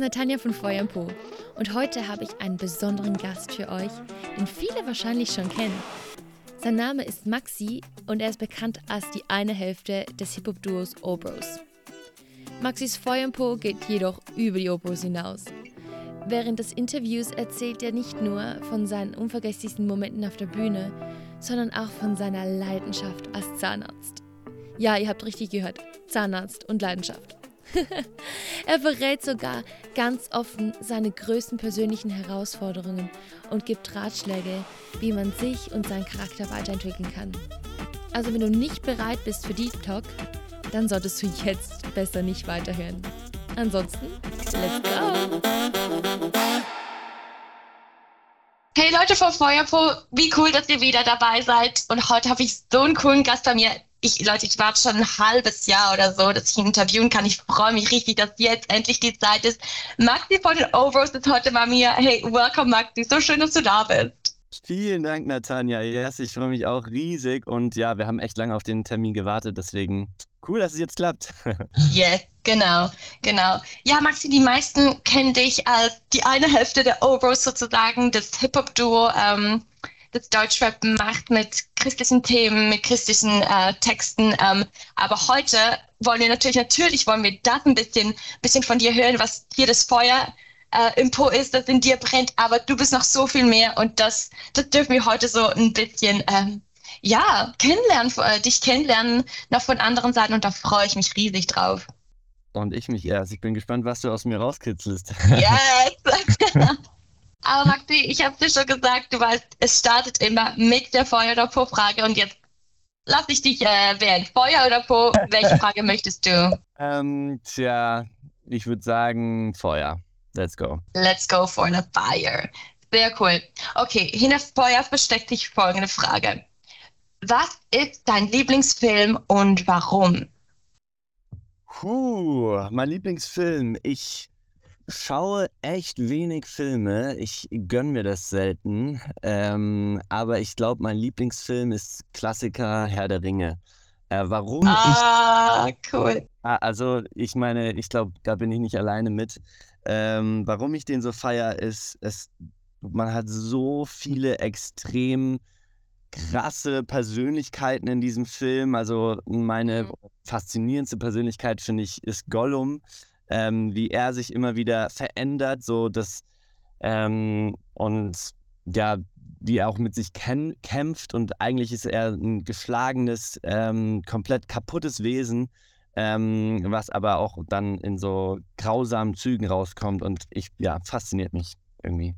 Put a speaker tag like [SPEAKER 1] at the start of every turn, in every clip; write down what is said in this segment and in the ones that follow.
[SPEAKER 1] ist Natanja von Feuer Po und heute habe ich einen besonderen Gast für euch, den viele wahrscheinlich schon kennen. Sein Name ist Maxi und er ist bekannt als die eine Hälfte des Hip-Hop-Duos Obros. Maxis Feuer Po geht jedoch über die Obros hinaus. Während des Interviews erzählt er nicht nur von seinen unvergesslichsten Momenten auf der Bühne, sondern auch von seiner Leidenschaft als Zahnarzt. Ja, ihr habt richtig gehört, Zahnarzt und Leidenschaft. er verrät sogar ganz offen seine größten persönlichen Herausforderungen und gibt Ratschläge, wie man sich und seinen Charakter weiterentwickeln kann. Also wenn du nicht bereit bist für Deep Talk, dann solltest du jetzt besser nicht weiterhören. Ansonsten, let's go!
[SPEAKER 2] Hey Leute von Feuerpo, wie cool, dass ihr wieder dabei seid. Und heute habe ich so einen coolen Gast bei mir. Ich, Leute, ich warte schon ein halbes Jahr oder so, dass ich ihn interviewen kann. Ich freue mich richtig, dass jetzt endlich die Zeit ist. Maxi von den Overs ist heute bei mir. Hey, welcome Maxi, so schön, dass du da bist.
[SPEAKER 3] Vielen Dank, Natanja. Yes, ich freue mich auch riesig. Und ja, wir haben echt lange auf den Termin gewartet, deswegen cool, dass es jetzt klappt.
[SPEAKER 2] yes, Genau, genau. Ja, Maxi, die meisten kennen dich als die eine Hälfte der Overs sozusagen, das Hip-Hop-Duo, ähm, das Deutschrap macht mit christlichen Themen, mit christlichen äh, Texten. Ähm, aber heute wollen wir natürlich, natürlich wollen wir das ein bisschen, bisschen von dir hören, was hier das Feuer äh, im Po ist, das in dir brennt. Aber du bist noch so viel mehr und das, das dürfen wir heute so ein bisschen, ähm, ja, kennenlernen, äh, dich kennenlernen, noch von anderen Seiten und da freue ich mich riesig drauf.
[SPEAKER 3] Und ich mich erst. Ich bin gespannt, was du aus mir rauskitzelst.
[SPEAKER 2] Yes! Aber Magdi, ich habe dir schon gesagt, du weißt, es startet immer mit der Feuer- oder Po-Frage und jetzt lass ich dich äh, wählen. Feuer oder Po, welche Frage möchtest du?
[SPEAKER 3] Ähm, tja, ich würde sagen Feuer. Let's go.
[SPEAKER 2] Let's go for the fire. Sehr cool. Okay, hinter Feuer versteckt sich folgende Frage. Was ist dein Lieblingsfilm und warum?
[SPEAKER 3] Puh, mein Lieblingsfilm. Ich schaue echt wenig Filme. Ich gönne mir das selten. Ähm, aber ich glaube, mein Lieblingsfilm ist Klassiker Herr der Ringe. Äh, warum
[SPEAKER 2] ah, ich. cool.
[SPEAKER 3] Ah, also, ich meine, ich glaube, da bin ich nicht alleine mit. Ähm, warum ich den so feier, ist, es, man hat so viele extrem krasse Persönlichkeiten in diesem Film. Also meine mhm. faszinierendste Persönlichkeit, finde ich, ist Gollum. Ähm, wie er sich immer wieder verändert, so dass ähm, und ja, wie er auch mit sich kämpft und eigentlich ist er ein geschlagenes, ähm, komplett kaputtes Wesen, ähm, was aber auch dann in so grausamen Zügen rauskommt und ich, ja, fasziniert mich irgendwie.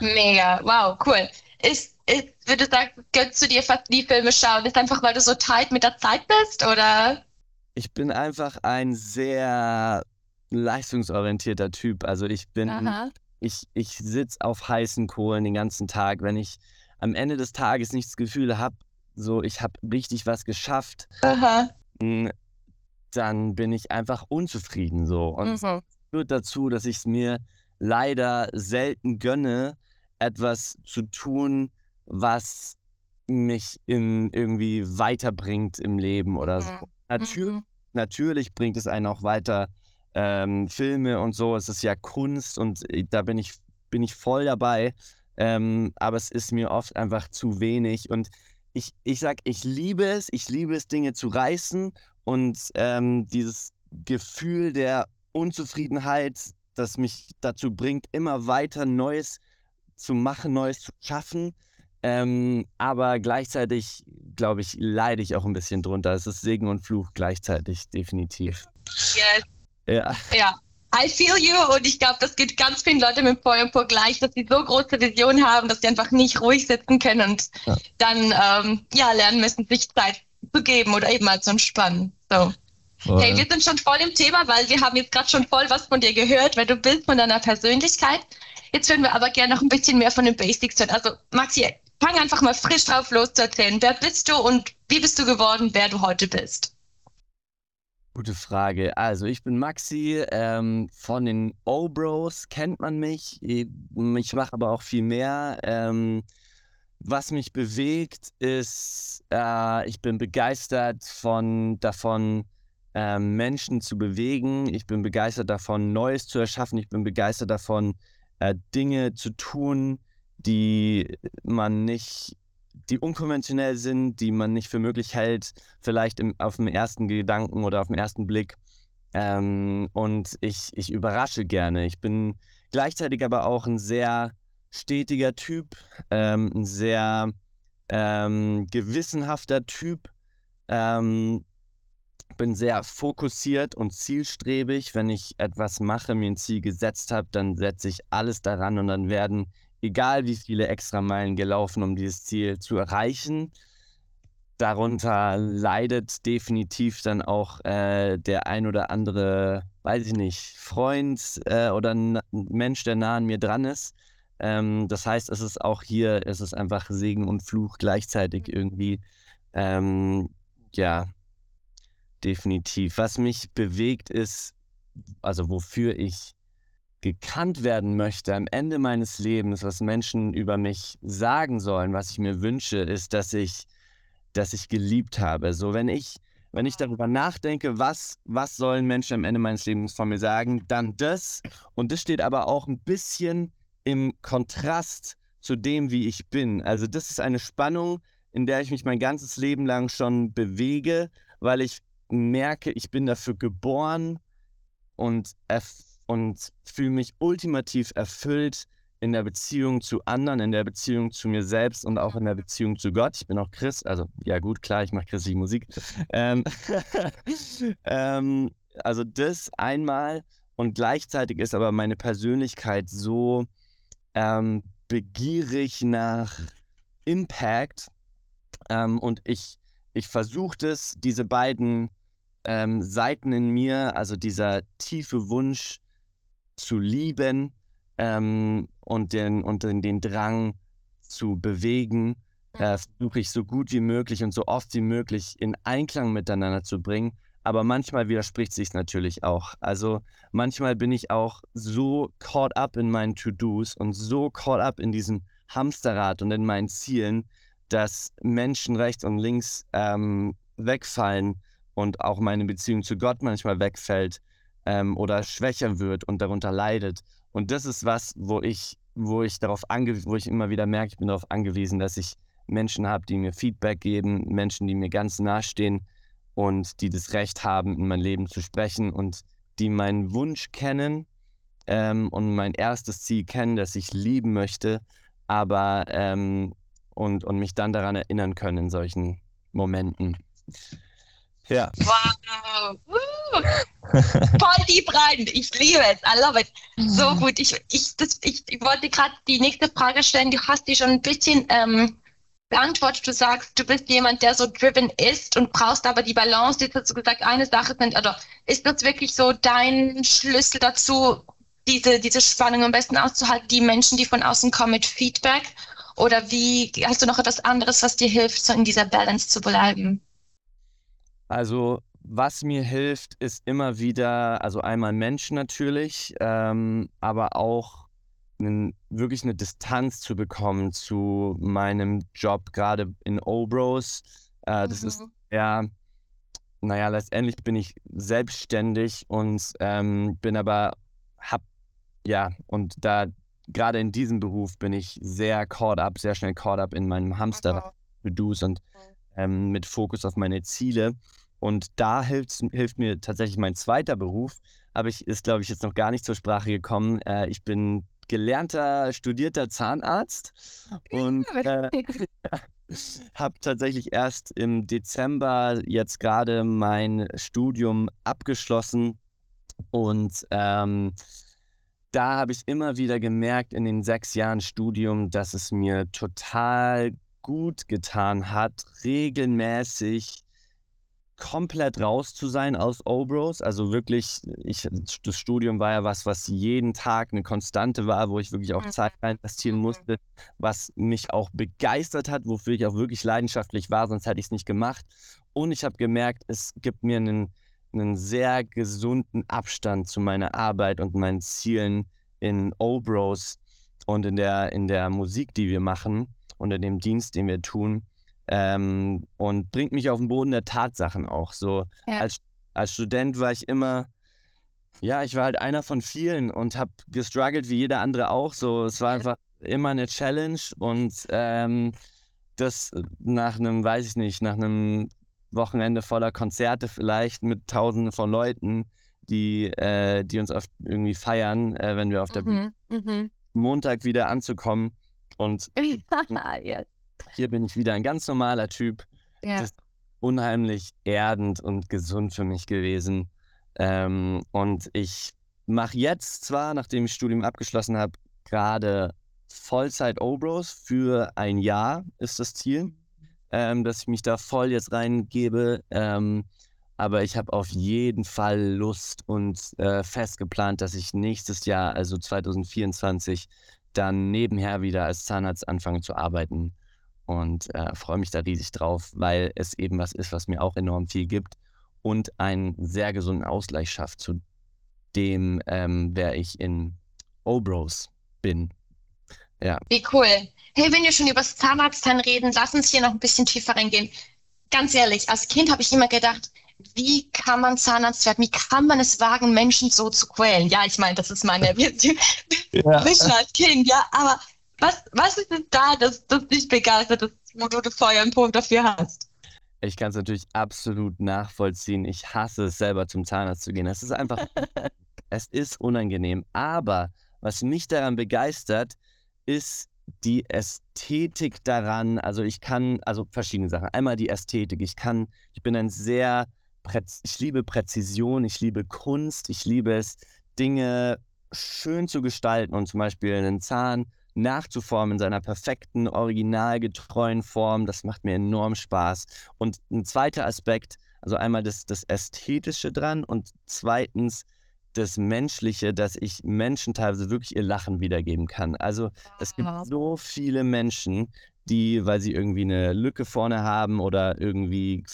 [SPEAKER 2] Mega, wow, cool. Ist ist, würde sagen, gönnst du dir fast die Filme schauen? Ist einfach, weil du so tight mit der Zeit bist, oder?
[SPEAKER 3] Ich bin einfach ein sehr leistungsorientierter Typ. Also ich bin, Aha. ich, ich sitze auf heißen Kohlen den ganzen Tag. Wenn ich am Ende des Tages nicht das Gefühl habe, so ich habe richtig was geschafft, Aha. dann bin ich einfach unzufrieden so. Und mhm. führt dazu, dass ich es mir leider selten gönne, etwas zu tun, was mich in irgendwie weiterbringt im Leben oder so. Mhm. Natür mhm. Natürlich bringt es einen auch weiter. Ähm, Filme und so, es ist ja Kunst und äh, da bin ich, bin ich voll dabei. Ähm, aber es ist mir oft einfach zu wenig. Und ich, ich sag, ich liebe es, ich liebe es, Dinge zu reißen und ähm, dieses Gefühl der Unzufriedenheit, das mich dazu bringt, immer weiter Neues zu machen, Neues zu schaffen. Ähm, aber gleichzeitig, glaube ich, leide ich auch ein bisschen drunter. Es ist Segen und Fluch gleichzeitig, definitiv.
[SPEAKER 2] Yes. Ja. Ja. I feel you und ich glaube, das geht ganz vielen Leuten mit Feuerpur gleich, dass sie so große Visionen haben, dass sie einfach nicht ruhig sitzen können und ja. dann ähm, ja, lernen müssen, sich Zeit zu geben oder eben mal zu entspannen. So. Voll. Hey, wir sind schon voll im Thema, weil wir haben jetzt gerade schon voll was von dir gehört, weil du bist von deiner Persönlichkeit. Jetzt würden wir aber gerne noch ein bisschen mehr von den Basics hören. Also Maxi, fang einfach mal frisch drauf los zu erzählen. Wer bist du und wie bist du geworden, wer du heute bist?
[SPEAKER 3] Gute Frage. Also ich bin Maxi, ähm, von den O-Bros kennt man mich. Ich, mache aber auch viel mehr. Ähm, was mich bewegt, ist, äh, ich bin begeistert von davon, äh, Menschen zu bewegen. Ich bin begeistert davon, Neues zu erschaffen. Ich bin begeistert davon, äh, Dinge zu tun, die man nicht, die unkonventionell sind, die man nicht für möglich hält, vielleicht im, auf dem ersten Gedanken oder auf den ersten Blick. Ähm, und ich, ich überrasche gerne. Ich bin gleichzeitig aber auch ein sehr stetiger Typ, ähm, ein sehr ähm, gewissenhafter Typ. Ähm, bin sehr fokussiert und zielstrebig. Wenn ich etwas mache, mir ein Ziel gesetzt habe, dann setze ich alles daran und dann werden, egal wie viele extra Meilen gelaufen, um dieses Ziel zu erreichen, darunter leidet definitiv dann auch äh, der ein oder andere, weiß ich nicht, Freund äh, oder Mensch, der nah an mir dran ist. Ähm, das heißt, es ist auch hier, es ist einfach Segen und Fluch gleichzeitig mhm. irgendwie. Ähm, ja, definitiv. Was mich bewegt ist, also wofür ich gekannt werden möchte am Ende meines Lebens, was Menschen über mich sagen sollen, was ich mir wünsche, ist, dass ich dass ich geliebt habe. So, wenn ich, wenn ich darüber nachdenke, was, was sollen Menschen am Ende meines Lebens von mir sagen, dann das. Und das steht aber auch ein bisschen im Kontrast zu dem, wie ich bin. Also, das ist eine Spannung, in der ich mich mein ganzes Leben lang schon bewege, weil ich merke, ich bin dafür geboren und, und fühle mich ultimativ erfüllt, in der Beziehung zu anderen, in der Beziehung zu mir selbst und auch in der Beziehung zu Gott. Ich bin auch Christ, also ja gut, klar, ich mache christliche Musik. Ähm, ähm, also das einmal und gleichzeitig ist aber meine Persönlichkeit so ähm, begierig nach Impact ähm, und ich, ich versuche das, diese beiden ähm, Seiten in mir, also dieser tiefe Wunsch zu lieben, ähm, und, den, und den, den Drang zu bewegen, äh, versuche ich so gut wie möglich und so oft wie möglich in Einklang miteinander zu bringen. Aber manchmal widerspricht sich natürlich auch. Also manchmal bin ich auch so caught up in meinen To-Dos und so caught up in diesem Hamsterrad und in meinen Zielen, dass Menschen rechts und links ähm, wegfallen und auch meine Beziehung zu Gott manchmal wegfällt ähm, oder schwächer wird und darunter leidet. Und das ist was, wo ich, wo ich darauf angewiesen, wo ich immer wieder merke, ich bin darauf angewiesen, dass ich Menschen habe, die mir Feedback geben, Menschen, die mir ganz nahestehen und die das Recht haben, in mein Leben zu sprechen und die meinen Wunsch kennen ähm, und mein erstes Ziel kennen, das ich lieben möchte, aber ähm, und, und mich dann daran erinnern können in solchen Momenten.
[SPEAKER 2] Ja. Wow. Voll deep rein. Ich liebe es. I love it. So mhm. gut. Ich, ich, das, ich, ich wollte gerade die nächste Frage stellen. Du hast die schon ein bisschen ähm, beantwortet. Du sagst, du bist jemand, der so driven ist und brauchst aber die Balance. Jetzt hast du gesagt, eine Sache sind, oder ist das wirklich so dein Schlüssel dazu, diese, diese Spannung am besten auszuhalten, die Menschen, die von außen kommen mit Feedback? Oder wie hast du noch etwas anderes, was dir hilft, so in dieser Balance zu bleiben?
[SPEAKER 3] Also was mir hilft, ist immer wieder, also einmal Menschen natürlich, ähm, aber auch einen, wirklich eine Distanz zu bekommen zu meinem Job, gerade in Obros. Äh, das mhm. ist ja, naja, letztendlich bin ich selbstständig und ähm, bin aber, hab, ja, und da, gerade in diesem Beruf bin ich sehr caught up, sehr schnell caught up in meinem Hamster, mhm. und ähm, mit Fokus auf meine Ziele. Und da hilft, hilft mir tatsächlich mein zweiter Beruf, aber ich ist, glaube ich, jetzt noch gar nicht zur Sprache gekommen. Äh, ich bin gelernter, studierter Zahnarzt und äh, habe tatsächlich erst im Dezember jetzt gerade mein Studium abgeschlossen und ähm, da habe ich immer wieder gemerkt in den sechs Jahren Studium, dass es mir total gut getan hat, regelmäßig komplett raus zu sein aus Obros. Also wirklich, ich, das Studium war ja was, was jeden Tag eine Konstante war, wo ich wirklich auch mhm. Zeit investieren mhm. musste, was mich auch begeistert hat, wofür ich auch wirklich leidenschaftlich war, sonst hätte ich es nicht gemacht. Und ich habe gemerkt, es gibt mir einen, einen sehr gesunden Abstand zu meiner Arbeit und meinen Zielen in Obros und in der, in der Musik, die wir machen und in dem Dienst, den wir tun ähm, und bringt mich auf den Boden der Tatsachen auch. So ja. als als Student war ich immer, ja, ich war halt einer von vielen und habe gestruggelt wie jeder andere auch. So, es war einfach immer eine Challenge und ähm, das nach einem, weiß ich nicht, nach einem Wochenende voller Konzerte vielleicht mit Tausenden von Leuten, die, äh, die uns oft irgendwie feiern, äh, wenn wir auf der mhm, mhm. Montag wieder anzukommen. Und hier bin ich wieder ein ganz normaler Typ. Ja. Das ist unheimlich erdend und gesund für mich gewesen. Ähm, und ich mache jetzt zwar, nachdem ich Studium abgeschlossen habe, gerade Vollzeit Obros für ein Jahr ist das Ziel, ähm, dass ich mich da voll jetzt reingebe. Ähm, aber ich habe auf jeden Fall Lust und äh, fest geplant, dass ich nächstes Jahr, also 2024, dann nebenher wieder als Zahnarzt anfange zu arbeiten. Und äh, freue mich da riesig drauf, weil es eben was ist, was mir auch enorm viel gibt und einen sehr gesunden Ausgleich schafft zu dem, ähm, wer ich in Obros bin.
[SPEAKER 2] Ja. Wie cool. Hey, wenn wir schon über das Zahnarztsein reden, lass uns hier noch ein bisschen tiefer reingehen. Ganz ehrlich, als Kind habe ich immer gedacht, wie kann man Zahnarzt werden? Wie kann man es wagen, Menschen so zu quälen? Ja, ich meine, das ist meine Vision als Kind, ja, aber was, was ist es da, dass das dich begeistert, dass, du Feuer und Punkt dafür hast?
[SPEAKER 3] Ich kann es natürlich absolut nachvollziehen. Ich hasse es selber zum Zahnarzt zu gehen. Es ist einfach, es ist unangenehm. Aber was mich daran begeistert, ist die Ästhetik daran. Also ich kann, also verschiedene Sachen. Einmal die Ästhetik. Ich kann, ich bin ein sehr, ich liebe Präzision, ich liebe Kunst, ich liebe es, Dinge schön zu gestalten und zum Beispiel einen Zahn nachzuformen in seiner perfekten, originalgetreuen Form. Das macht mir enorm Spaß. Und ein zweiter Aspekt, also einmal das, das Ästhetische dran und zweitens das Menschliche, dass ich Menschen teilweise wirklich ihr Lachen wiedergeben kann. Also es gibt so viele Menschen, die, weil sie irgendwie eine Lücke vorne haben oder irgendwie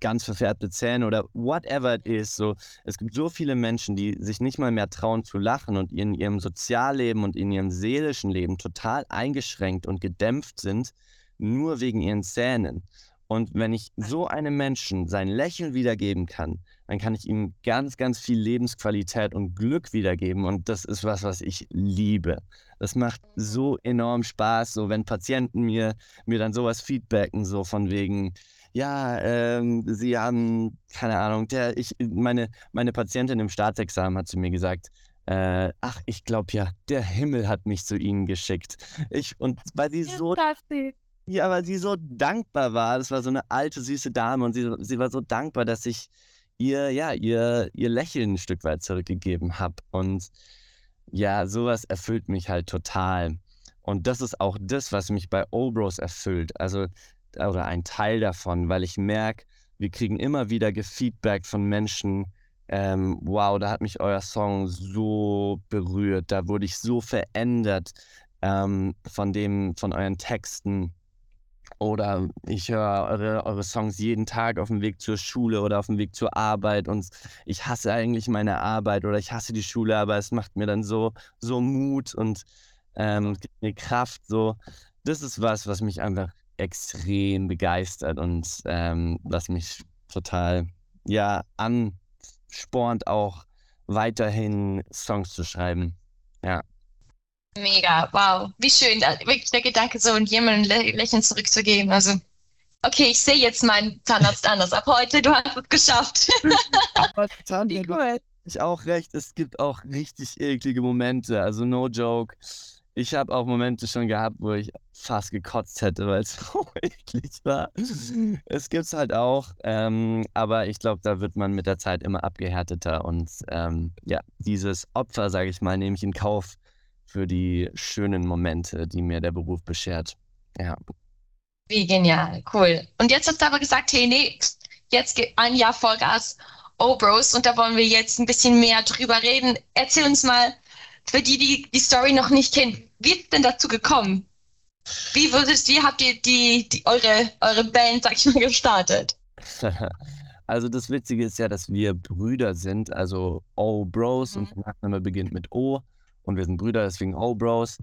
[SPEAKER 3] ganz verfärbte Zähne oder whatever it is. So, es gibt so viele Menschen, die sich nicht mal mehr trauen zu lachen und in ihrem Sozialleben und in ihrem seelischen Leben total eingeschränkt und gedämpft sind, nur wegen ihren Zähnen. Und wenn ich so einem Menschen sein Lächeln wiedergeben kann, dann kann ich ihm ganz, ganz viel Lebensqualität und Glück wiedergeben. Und das ist was, was ich liebe. Das macht so enorm Spaß, so wenn Patienten mir, mir dann sowas feedbacken, so von wegen, ja, ähm, sie haben, keine Ahnung, der, ich, meine, meine Patientin im Staatsexamen hat zu mir gesagt, äh, ach, ich glaube ja, der Himmel hat mich zu ihnen geschickt. Ich, und weil sie so. Ja, weil sie so dankbar war. Das war so eine alte, süße Dame und sie, sie war so dankbar, dass ich ihr, ja, ihr, ihr Lächeln ein Stück weit zurückgegeben habe. Und ja, sowas erfüllt mich halt total. Und das ist auch das, was mich bei Obros erfüllt. Also, oder ein Teil davon, weil ich merke, wir kriegen immer wieder Feedback von Menschen, ähm, wow, da hat mich euer Song so berührt, da wurde ich so verändert ähm, von dem, von euren Texten. Oder ich höre eure, eure Songs jeden Tag auf dem Weg zur Schule oder auf dem Weg zur Arbeit und ich hasse eigentlich meine Arbeit oder ich hasse die Schule, aber es macht mir dann so, so Mut und ähm, gibt mir Kraft. So, das ist was, was mich einfach extrem begeistert und ähm, was mich total ja anspornt, auch weiterhin Songs zu schreiben. Ja.
[SPEAKER 2] Mega, wow, wie schön, wirklich der Gedanke, so und jemandem ein Lächeln zurückzugeben. Also, okay, ich sehe jetzt meinen Zahnarzt anders. Ab heute, du hast es geschafft.
[SPEAKER 3] Aber Zahnarzt, cool. ich auch recht, es gibt auch richtig eklige Momente. Also, no joke. Ich habe auch Momente schon gehabt, wo ich fast gekotzt hätte, weil es so eklig war. Es gibt es halt auch, ähm, aber ich glaube, da wird man mit der Zeit immer abgehärteter und ähm, ja, dieses Opfer, sage ich mal, nehme ich in Kauf, für die schönen Momente, die mir der Beruf beschert. Ja.
[SPEAKER 2] Wie genial, cool. Und jetzt hast du aber gesagt, hey, nee, jetzt ein Jahr Vollgas, oh Bros, und da wollen wir jetzt ein bisschen mehr drüber reden. Erzähl uns mal, für die, die die Story noch nicht kennen, wie ist denn dazu gekommen? Wie würdest, wie habt ihr die, die eure, eure Band, sag ich mal, gestartet?
[SPEAKER 3] Also das Witzige ist ja, dass wir Brüder sind, also O Bros mhm. und der Nachname beginnt mit O und wir sind Brüder, deswegen O Bros.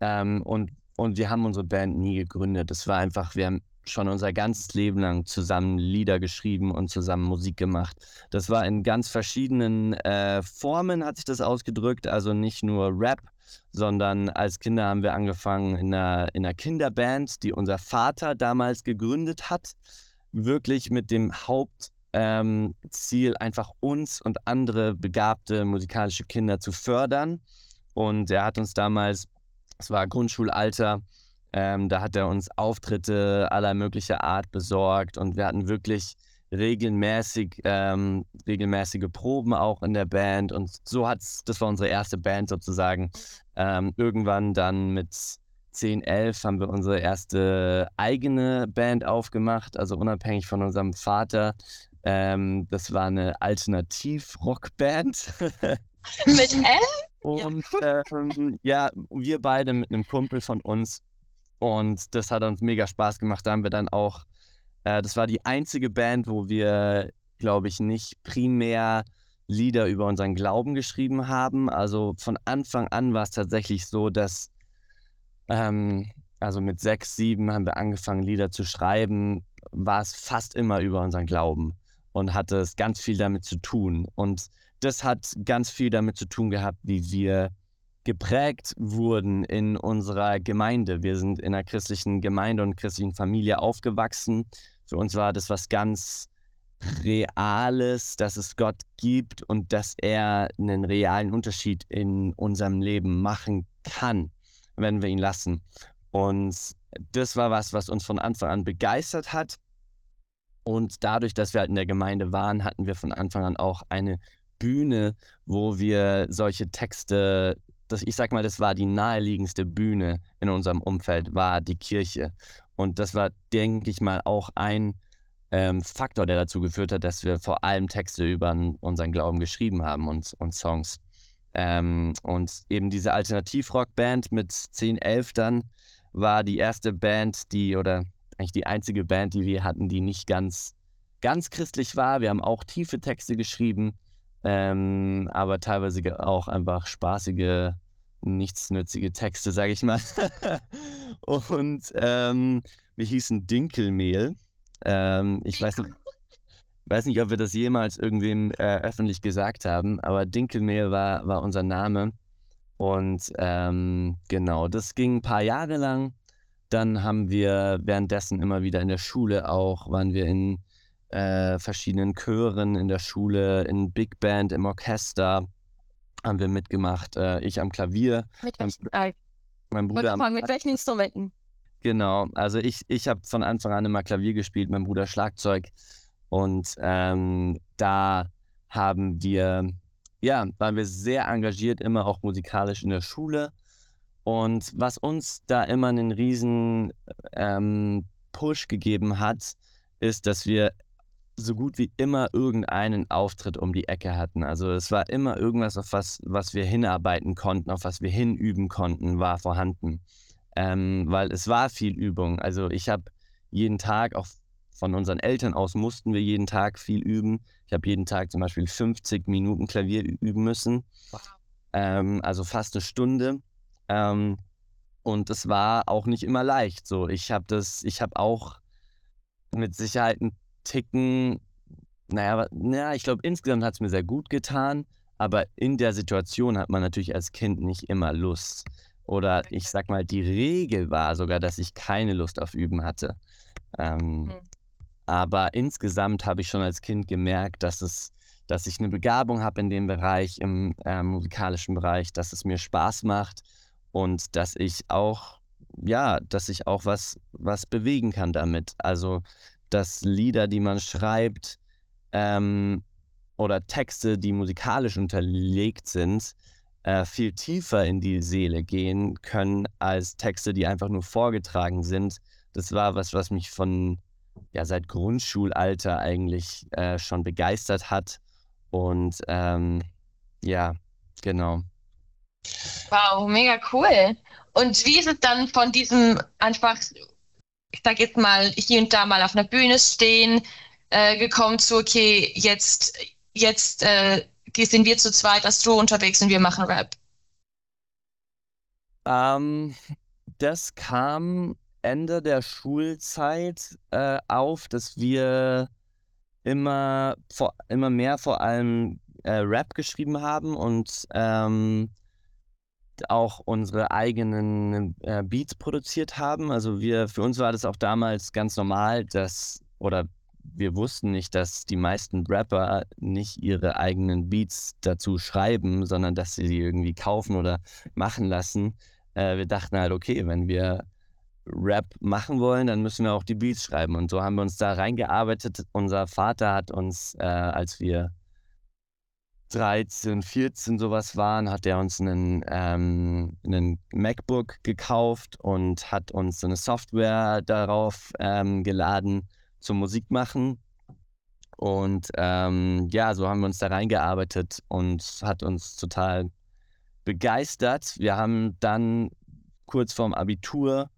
[SPEAKER 3] Ähm, und, und wir haben unsere Band nie gegründet. Das war einfach, wir haben schon unser ganzes Leben lang zusammen Lieder geschrieben und zusammen Musik gemacht. Das war in ganz verschiedenen äh, Formen, hat sich das ausgedrückt. Also nicht nur Rap, sondern als Kinder haben wir angefangen in einer, in einer Kinderband, die unser Vater damals gegründet hat. Wirklich mit dem Hauptziel, ähm, einfach uns und andere begabte musikalische Kinder zu fördern. Und er hat uns damals, es war Grundschulalter, ähm, da hat er uns Auftritte aller möglicher Art besorgt und wir hatten wirklich regelmäßig ähm, regelmäßige Proben auch in der Band und so hat's, das war unsere erste Band sozusagen. Ähm, irgendwann dann mit 10, 11 haben wir unsere erste eigene Band aufgemacht, also unabhängig von unserem Vater. Ähm, das war eine Alternativ-Rockband.
[SPEAKER 2] mit elf?
[SPEAKER 3] Und ja. Ähm, ja, wir beide mit einem Kumpel von uns und das hat uns mega Spaß gemacht. Da haben wir dann auch, äh, das war die einzige Band, wo wir, glaube ich, nicht primär Lieder über unseren Glauben geschrieben haben. Also von Anfang an war es tatsächlich so, dass, ähm, also mit sechs, sieben haben wir angefangen, Lieder zu schreiben, war es fast immer über unseren Glauben und hatte es ganz viel damit zu tun. Und das hat ganz viel damit zu tun gehabt, wie wir geprägt wurden in unserer Gemeinde. Wir sind in einer christlichen Gemeinde und christlichen Familie aufgewachsen. Für uns war das was ganz Reales, dass es Gott gibt und dass er einen realen Unterschied in unserem Leben machen kann, wenn wir ihn lassen. Und das war was, was uns von Anfang an begeistert hat. Und dadurch, dass wir halt in der Gemeinde waren, hatten wir von Anfang an auch eine Bühne, wo wir solche Texte das, ich sag mal, das war die naheliegendste Bühne in unserem Umfeld, war die Kirche. Und das war, denke ich mal, auch ein ähm, Faktor, der dazu geführt hat, dass wir vor allem Texte über unseren Glauben geschrieben haben und, und Songs. Ähm, und eben diese Alternativrock-Band mit 10, 11 dann war die erste Band, die, oder eigentlich die einzige Band, die wir hatten, die nicht ganz, ganz christlich war. Wir haben auch tiefe Texte geschrieben, ähm, aber teilweise auch einfach spaßige nichtsnützige Texte, sage ich mal. und ähm, wir hießen Dinkelmehl. Ähm, ich weiß nicht, weiß nicht, ob wir das jemals irgendwem äh, öffentlich gesagt haben, aber Dinkelmehl war, war unser Name. Und ähm, genau, das ging ein paar Jahre lang. Dann haben wir währenddessen immer wieder in der Schule auch, waren wir in äh, verschiedenen Chören in der Schule, in Big Band, im Orchester haben wir mitgemacht. Äh, ich am Klavier.
[SPEAKER 2] Mit, welchen, mein Bruder am, mit welchen Instrumenten?
[SPEAKER 3] Genau, also ich, ich habe von Anfang an immer Klavier gespielt, mein Bruder Schlagzeug. Und ähm, da haben wir, ja, waren wir sehr engagiert, immer auch musikalisch in der Schule. Und was uns da immer einen riesen ähm, Push gegeben hat, ist, dass wir so gut wie immer irgendeinen Auftritt um die Ecke hatten. Also es war immer irgendwas, auf was, was wir hinarbeiten konnten, auf was wir hinüben konnten, war vorhanden. Ähm, weil es war viel Übung. Also ich habe jeden Tag, auch von unseren Eltern aus mussten wir jeden Tag viel üben. Ich habe jeden Tag zum Beispiel 50 Minuten Klavier üben müssen. Ähm, also fast eine Stunde. Ähm, und es war auch nicht immer leicht. So, ich habe das, ich habe auch mit Sicherheit ein Ticken, naja, naja ich glaube, insgesamt hat es mir sehr gut getan, aber in der Situation hat man natürlich als Kind nicht immer Lust. Oder ich sag mal, die Regel war sogar, dass ich keine Lust auf Üben hatte. Ähm, mhm. Aber insgesamt habe ich schon als Kind gemerkt, dass es, dass ich eine Begabung habe in dem Bereich, im äh, musikalischen Bereich, dass es mir Spaß macht und dass ich auch, ja, dass ich auch was, was bewegen kann damit. Also dass Lieder, die man schreibt, ähm, oder Texte, die musikalisch unterlegt sind, äh, viel tiefer in die Seele gehen können als Texte, die einfach nur vorgetragen sind. Das war was, was mich von ja seit Grundschulalter eigentlich äh, schon begeistert hat. Und ähm, ja, genau.
[SPEAKER 2] Wow, mega cool. Und wie ist es dann von diesem einfach ich sage jetzt mal, hier und da mal auf einer Bühne stehen, äh, gekommen zu, okay, jetzt, jetzt äh, sind wir zu zweit als Duo unterwegs und wir machen Rap?
[SPEAKER 3] Ähm, das kam Ende der Schulzeit äh, auf, dass wir immer, vor, immer mehr vor allem äh, Rap geschrieben haben und ähm, auch unsere eigenen äh, Beats produziert haben. Also wir, für uns war das auch damals ganz normal, dass, oder wir wussten nicht, dass die meisten Rapper nicht ihre eigenen Beats dazu schreiben, sondern dass sie sie irgendwie kaufen oder machen lassen. Äh, wir dachten halt, okay, wenn wir Rap machen wollen, dann müssen wir auch die Beats schreiben. Und so haben wir uns da reingearbeitet. Unser Vater hat uns, äh, als wir 13, 14 sowas waren, hat er uns einen, ähm, einen MacBook gekauft und hat uns so eine Software darauf ähm, geladen zum Musikmachen. Und ähm, ja, so haben wir uns da reingearbeitet und hat uns total begeistert. Wir haben dann kurz vorm Abitur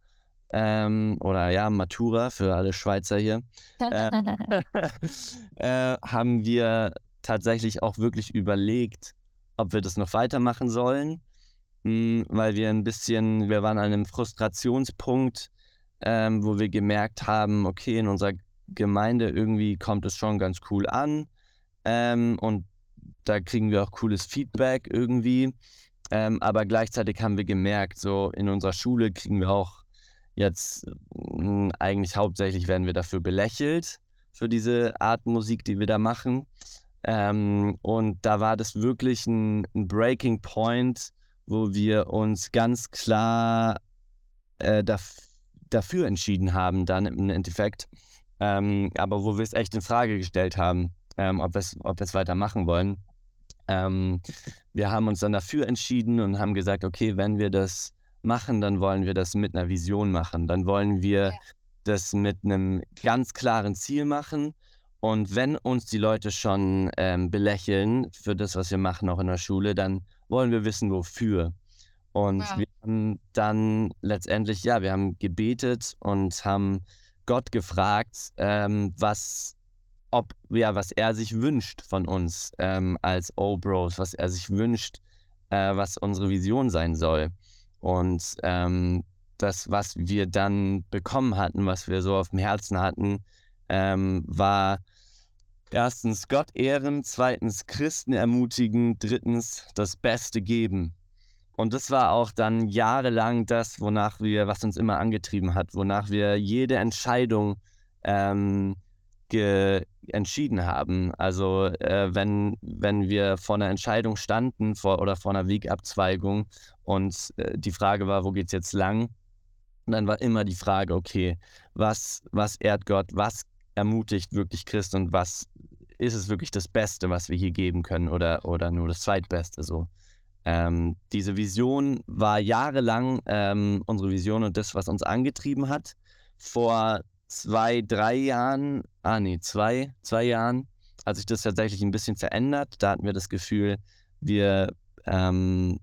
[SPEAKER 3] ähm, oder ja, Matura für alle Schweizer hier, äh, äh, haben wir tatsächlich auch wirklich überlegt, ob wir das noch weitermachen sollen, hm, weil wir ein bisschen, wir waren an einem Frustrationspunkt, ähm, wo wir gemerkt haben, okay, in unserer Gemeinde irgendwie kommt es schon ganz cool an ähm, und da kriegen wir auch cooles Feedback irgendwie. Ähm, aber gleichzeitig haben wir gemerkt, so in unserer Schule kriegen wir auch jetzt hm, eigentlich hauptsächlich werden wir dafür belächelt, für diese Art Musik, die wir da machen. Ähm, und da war das wirklich ein, ein, Breaking Point, wo wir uns ganz klar äh, daf dafür entschieden haben, dann im Endeffekt. Ähm, aber wo wir es echt in Frage gestellt haben, ähm, ob wir es ob weitermachen wollen. Ähm, wir haben uns dann dafür entschieden und haben gesagt, okay, wenn wir das machen, dann wollen wir das mit einer Vision machen. Dann wollen wir ja. das mit einem ganz klaren Ziel machen. Und wenn uns die Leute schon ähm, belächeln für das, was wir machen, auch in der Schule, dann wollen wir wissen, wofür. Und ja. wir haben dann letztendlich, ja, wir haben gebetet und haben Gott gefragt, ähm, was, ob, ja, was er sich wünscht von uns ähm, als O-Bros, was er sich wünscht, äh, was unsere Vision sein soll. Und ähm, das, was wir dann bekommen hatten, was wir so auf dem Herzen hatten, ähm, war erstens Gott ehren, zweitens Christen ermutigen, drittens das Beste geben. Und das war auch dann jahrelang das, wonach wir, was uns immer angetrieben hat, wonach wir jede Entscheidung ähm, entschieden haben. Also äh, wenn, wenn wir vor einer Entscheidung standen vor, oder vor einer Wegabzweigung und äh, die Frage war, wo geht es jetzt lang? Und dann war immer die Frage, okay, was, was ehrt Gott, was ermutigt wirklich Christ und was ist es wirklich das Beste, was wir hier geben können oder, oder nur das Zweitbeste so. Ähm, diese Vision war jahrelang ähm, unsere Vision und das, was uns angetrieben hat. Vor zwei, drei Jahren, ah nee, zwei, zwei Jahren, hat sich das tatsächlich ein bisschen verändert. Da hatten wir das Gefühl, wir, ähm,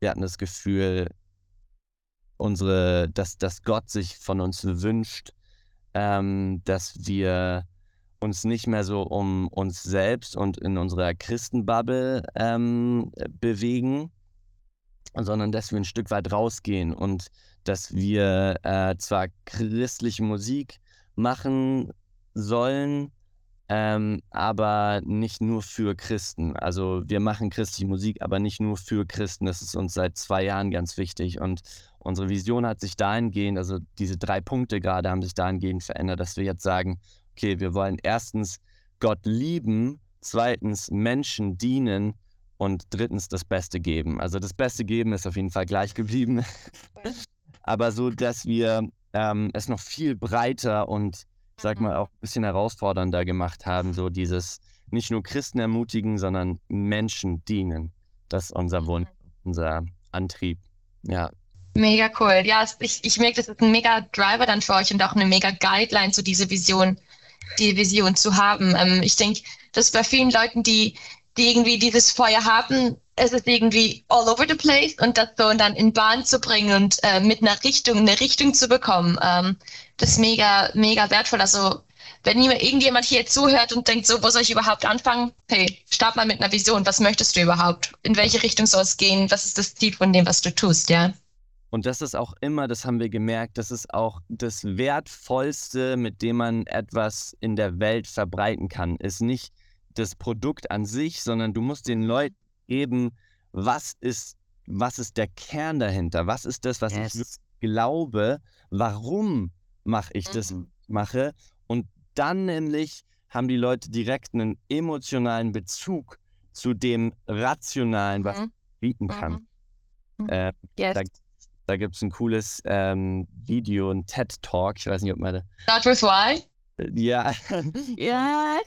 [SPEAKER 3] wir hatten das Gefühl, unsere, dass, dass Gott sich von uns wünscht, ähm, dass wir uns nicht mehr so um uns selbst und in unserer Christenbubble ähm, bewegen, sondern dass wir ein Stück weit rausgehen und dass wir äh, zwar christliche Musik machen sollen, ähm, aber nicht nur für Christen. Also wir machen christliche Musik, aber nicht nur für Christen. Das ist uns seit zwei Jahren ganz wichtig. Und unsere Vision hat sich dahingehend, also diese drei Punkte gerade haben sich dahingehend verändert, dass wir jetzt sagen, okay, wir wollen erstens Gott lieben, zweitens Menschen dienen und drittens das Beste geben. Also das Beste geben ist auf jeden Fall gleich geblieben. aber so, dass wir ähm, es noch viel breiter und, sag mal, auch ein bisschen herausfordernder gemacht haben. So dieses nicht nur Christen ermutigen, sondern Menschen dienen. Das ist unser Wunsch, mhm. unser Antrieb. Ja.
[SPEAKER 2] Mega cool. Ja, ich, ich merke, das ist ein mega Driver dann für euch und auch eine mega Guideline zu dieser Vision, die Vision zu haben. Ähm, ich denke, dass bei vielen Leuten, die, die irgendwie dieses Feuer haben, es ist irgendwie all over the place und das so dann in Bahn zu bringen und äh, mit einer Richtung, eine Richtung zu bekommen, ähm, das ist mega, mega wertvoll. Also wenn irgendjemand hier zuhört und denkt, so, wo soll ich überhaupt anfangen? Hey, start mal mit einer Vision. Was möchtest du überhaupt? In welche Richtung soll es gehen? Was ist das Ziel von dem, was du tust, ja?
[SPEAKER 3] und das ist auch immer, das haben wir gemerkt, das ist auch das Wertvollste, mit dem man etwas in der Welt verbreiten kann. Ist nicht das Produkt an sich, sondern du musst den Leuten geben, was ist, was ist der Kern dahinter? Was ist das, was yes. ich glaube? Warum mache ich das mhm. mache? Und dann nämlich haben die Leute direkt einen emotionalen Bezug zu dem Rationalen, was mhm. ich bieten kann. Mhm. Äh, yes. Da da gibt es ein cooles ähm, Video, ein TED-Talk. Ich weiß nicht, ob meine.
[SPEAKER 2] Start with why?
[SPEAKER 3] Ja. ja.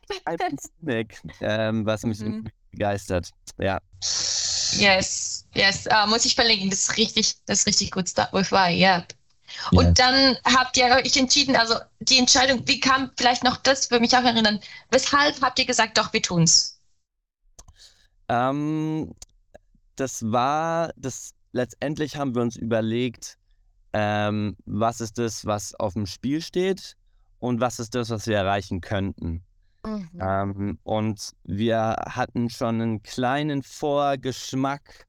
[SPEAKER 3] ähm, was mich mhm. Begeistert. Ja.
[SPEAKER 2] Yes, yes. Uh, muss ich verlinken. Das ist richtig, das ist richtig gut. Start with why, ja. Yeah. Und yeah. dann habt ihr euch entschieden, also die Entscheidung, wie kam vielleicht noch das, würde mich auch erinnern, weshalb habt ihr gesagt, doch, wir tun's?
[SPEAKER 3] Ähm, das war, das letztendlich haben wir uns überlegt, ähm, was ist das, was auf dem Spiel steht und was ist das, was wir erreichen könnten. Mhm. Ähm, und wir hatten schon einen kleinen Vorgeschmack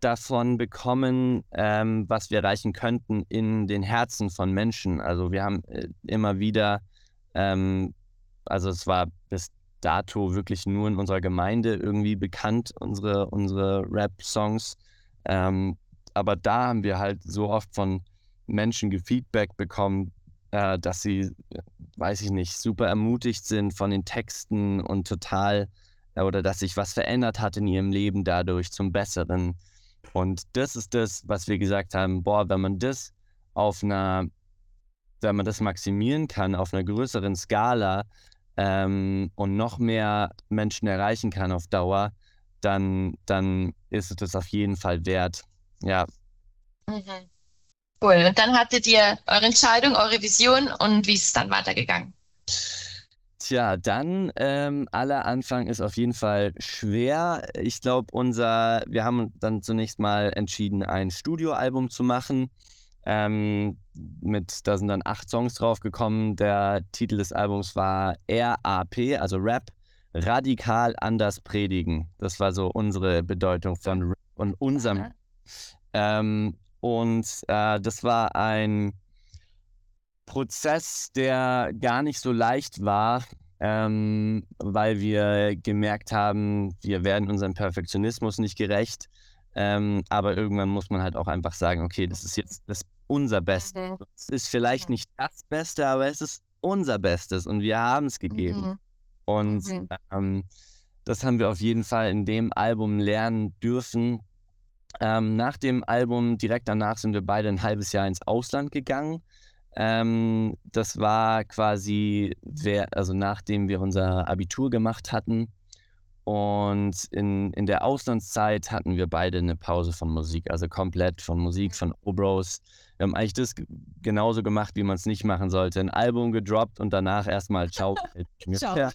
[SPEAKER 3] davon bekommen, ähm, was wir erreichen könnten in den Herzen von Menschen. Also wir haben äh, immer wieder, ähm, also es war bis dato wirklich nur in unserer Gemeinde irgendwie bekannt, unsere, unsere Rap-Songs. Ähm, aber da haben wir halt so oft von Menschen Gefeedback bekommen, äh, dass sie, weiß ich nicht, super ermutigt sind von den Texten und total, äh, oder dass sich was verändert hat in ihrem Leben dadurch zum Besseren. Und das ist das, was wir gesagt haben, boah, wenn man das auf einer, wenn man das maximieren kann, auf einer größeren Skala ähm, und noch mehr Menschen erreichen kann auf Dauer, dann, dann ist es das auf jeden Fall wert. Ja.
[SPEAKER 2] Mhm. Cool. Und dann hattet ihr eure Entscheidung, eure Vision und wie ist es dann weitergegangen?
[SPEAKER 3] Tja, dann ähm, aller Anfang ist auf jeden Fall schwer. Ich glaube, unser, wir haben dann zunächst mal entschieden, ein Studioalbum zu machen. Ähm, mit, da sind dann acht Songs draufgekommen. Der Titel des Albums war RAP, also Rap, radikal anders predigen. Das war so unsere Bedeutung von Rap und unserem ähm, und äh, das war ein Prozess, der gar nicht so leicht war, ähm, weil wir gemerkt haben, wir werden unserem Perfektionismus nicht gerecht. Ähm, aber irgendwann muss man halt auch einfach sagen, okay, das ist jetzt das unser Bestes. Mhm. Es ist vielleicht nicht das Beste, aber es ist unser Bestes und wir haben es gegeben. Mhm. Und mhm. ähm, das haben wir auf jeden Fall in dem Album lernen dürfen, ähm, nach dem Album, direkt danach, sind wir beide ein halbes Jahr ins Ausland gegangen. Ähm, das war quasi, also nachdem wir unser Abitur gemacht hatten. Und in, in der Auslandszeit hatten wir beide eine Pause von Musik, also komplett von Musik, von Obros. Wir haben eigentlich das genauso gemacht, wie man es nicht machen sollte. Ein Album gedroppt und danach erstmal Ciao. Ciao. Ja.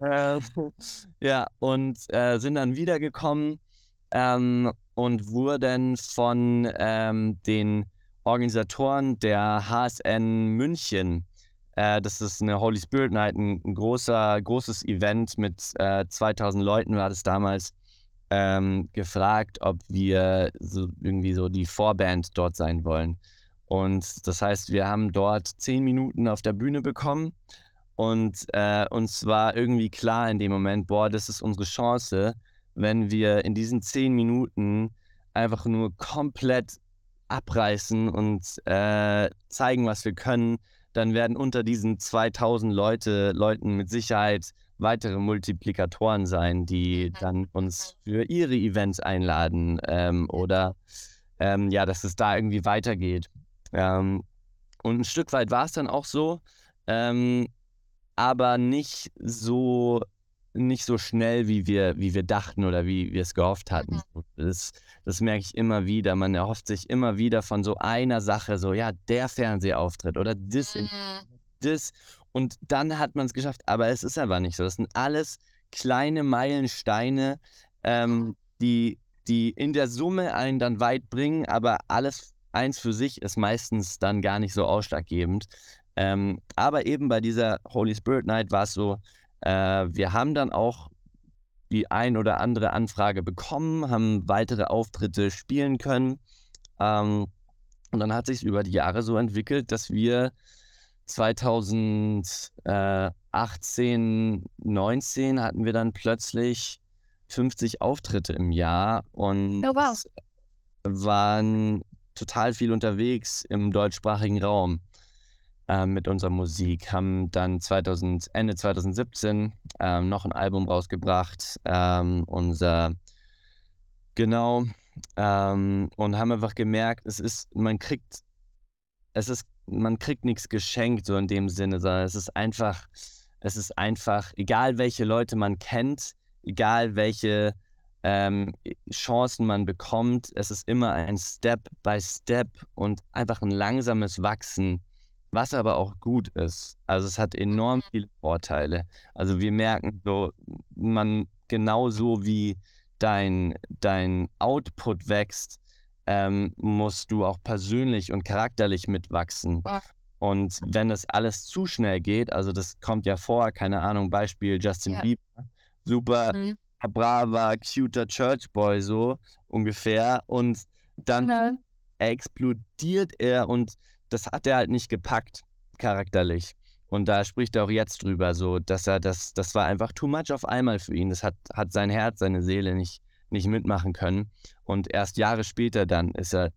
[SPEAKER 3] äh, ja, und äh, sind dann wiedergekommen ähm, und wurden von ähm, den Organisatoren der HSN München, äh, das ist eine Holy Spirit Night, ein, großer, großes Event mit äh, 2000 Leuten. War das damals, ähm, gefragt, ob wir so irgendwie so die Vorband dort sein wollen. Und das heißt, wir haben dort zehn Minuten auf der Bühne bekommen. Und äh, uns war irgendwie klar in dem Moment, boah, das ist unsere Chance, wenn wir in diesen zehn Minuten einfach nur komplett abreißen und äh, zeigen, was wir können, dann werden unter diesen 2000 Leute, Leuten mit Sicherheit weitere Multiplikatoren sein, die dann uns für ihre Events einladen ähm, oder ähm, ja, dass es da irgendwie weitergeht. Ähm, und ein Stück weit war es dann auch so, ähm, aber nicht so nicht so schnell, wie wir, wie wir dachten oder wie wir es gehofft hatten. Mhm. Das, das merke ich immer wieder. Man erhofft sich immer wieder von so einer Sache, so ja, der Fernsehauftritt oder das, mhm. das. Und dann hat man es geschafft. Aber es ist aber nicht so. Das sind alles kleine Meilensteine, ähm, mhm. die, die in der Summe einen dann weit bringen, aber alles eins für sich ist meistens dann gar nicht so ausschlaggebend. Ähm, aber eben bei dieser Holy Spirit Night war es so, äh, wir haben dann auch die ein oder andere Anfrage bekommen, haben weitere Auftritte spielen können. Ähm, und dann hat sich über die Jahre so entwickelt, dass wir 2018, 19 hatten wir dann plötzlich 50 Auftritte im Jahr und
[SPEAKER 1] oh, wow.
[SPEAKER 3] waren total viel unterwegs im deutschsprachigen Raum äh, mit unserer Musik. Haben dann 2000, Ende 2017 ähm, noch ein Album rausgebracht, ähm, unser genau, ähm, und haben einfach gemerkt, es ist, man kriegt, es ist, man kriegt nichts geschenkt, so in dem Sinne, sondern es ist einfach, es ist einfach, egal welche Leute man kennt, egal welche ähm, Chancen man bekommt, es ist immer ein Step by Step und einfach ein langsames Wachsen, was aber auch gut ist. Also es hat enorm mhm. viele Vorteile. Also wir merken so, man genauso wie dein, dein Output wächst, ähm, musst du auch persönlich und charakterlich mitwachsen. Und wenn das alles zu schnell geht, also das kommt ja vor, keine Ahnung, Beispiel Justin ja. Bieber, super mhm. braver, cuter Churchboy so ungefähr. Und dann ja. explodiert er und das hat er halt nicht gepackt, charakterlich. Und da spricht er auch jetzt drüber, so, dass er das, das war einfach too much auf einmal für ihn. Das hat, hat sein Herz, seine Seele nicht, nicht mitmachen können. Und erst Jahre später dann ist er,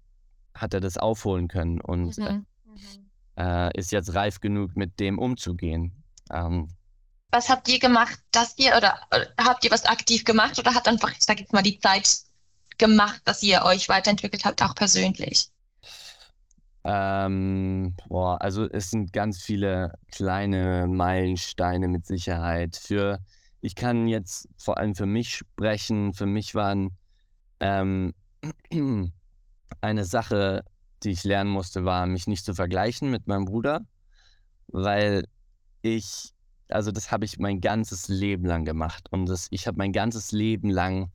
[SPEAKER 3] hat er das aufholen können und mhm. mhm. äh, ist jetzt reif genug, mit dem umzugehen. Ähm,
[SPEAKER 2] was habt ihr gemacht, dass ihr oder, oder habt ihr was aktiv gemacht oder hat einfach, ich sag jetzt mal, die Zeit gemacht, dass ihr euch weiterentwickelt habt, auch persönlich?
[SPEAKER 3] Ähm, boah, also es sind ganz viele kleine Meilensteine mit Sicherheit. Für, ich kann jetzt vor allem für mich sprechen. Für mich waren ähm, eine Sache, die ich lernen musste, war, mich nicht zu vergleichen mit meinem Bruder, weil ich also das habe ich mein ganzes Leben lang gemacht. Und das, ich habe mein ganzes Leben lang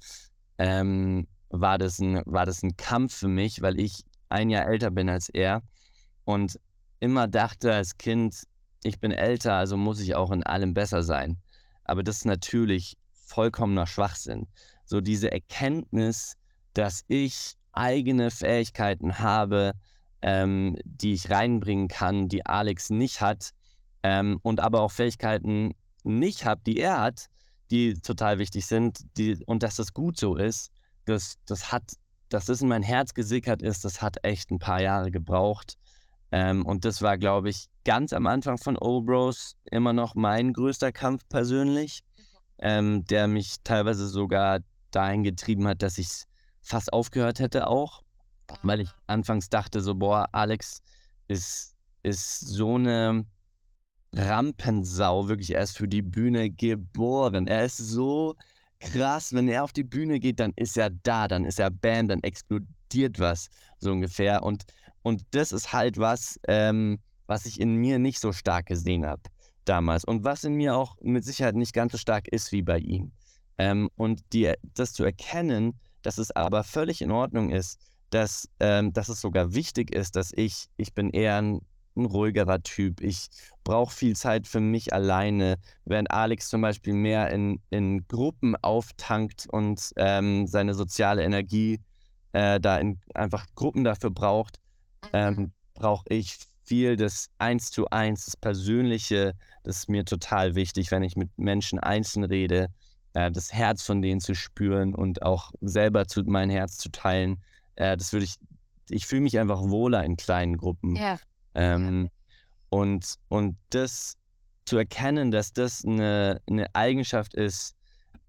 [SPEAKER 3] ähm, war, das ein, war das ein Kampf für mich, weil ich ein Jahr älter bin als er und immer dachte als Kind, ich bin älter, also muss ich auch in allem besser sein. Aber das ist natürlich vollkommener Schwachsinn. So diese Erkenntnis, dass ich eigene Fähigkeiten habe, ähm, die ich reinbringen kann, die Alex nicht hat, ähm, und aber auch Fähigkeiten nicht habe, die er hat, die total wichtig sind, die, und dass das gut so ist, das, das hat, dass das in mein Herz gesickert ist, das hat echt ein paar Jahre gebraucht. Ähm, und das war, glaube ich, ganz am Anfang von Old Bros immer noch mein größter Kampf persönlich, ähm, der mich teilweise sogar dahin getrieben hat, dass ich fast aufgehört hätte auch, weil ich anfangs dachte so, boah, Alex ist, ist so eine Rampensau, wirklich, er ist für die Bühne geboren. Er ist so krass, wenn er auf die Bühne geht, dann ist er da, dann ist er Bam, dann explodiert was, so ungefähr. Und, und das ist halt was, ähm, was ich in mir nicht so stark gesehen habe damals und was in mir auch mit Sicherheit nicht ganz so stark ist wie bei ihm. Ähm, und die, das zu erkennen, dass es aber völlig in Ordnung ist, dass, ähm, dass es sogar wichtig ist, dass ich, ich bin eher ein ein ruhigerer Typ. Ich brauche viel Zeit für mich alleine, während Alex zum Beispiel mehr in, in Gruppen auftankt und ähm, seine soziale Energie äh, da in einfach Gruppen dafür braucht, ähm, mhm. brauche ich viel das Eins zu Eins, das Persönliche. Das ist mir total wichtig, wenn ich mit Menschen einzeln rede, äh, das Herz von denen zu spüren und auch selber zu, mein Herz zu teilen. Äh, das würde ich, ich fühle mich einfach wohler in kleinen Gruppen.
[SPEAKER 1] Ja.
[SPEAKER 3] Ähm, und, und das zu erkennen, dass das eine, eine Eigenschaft ist,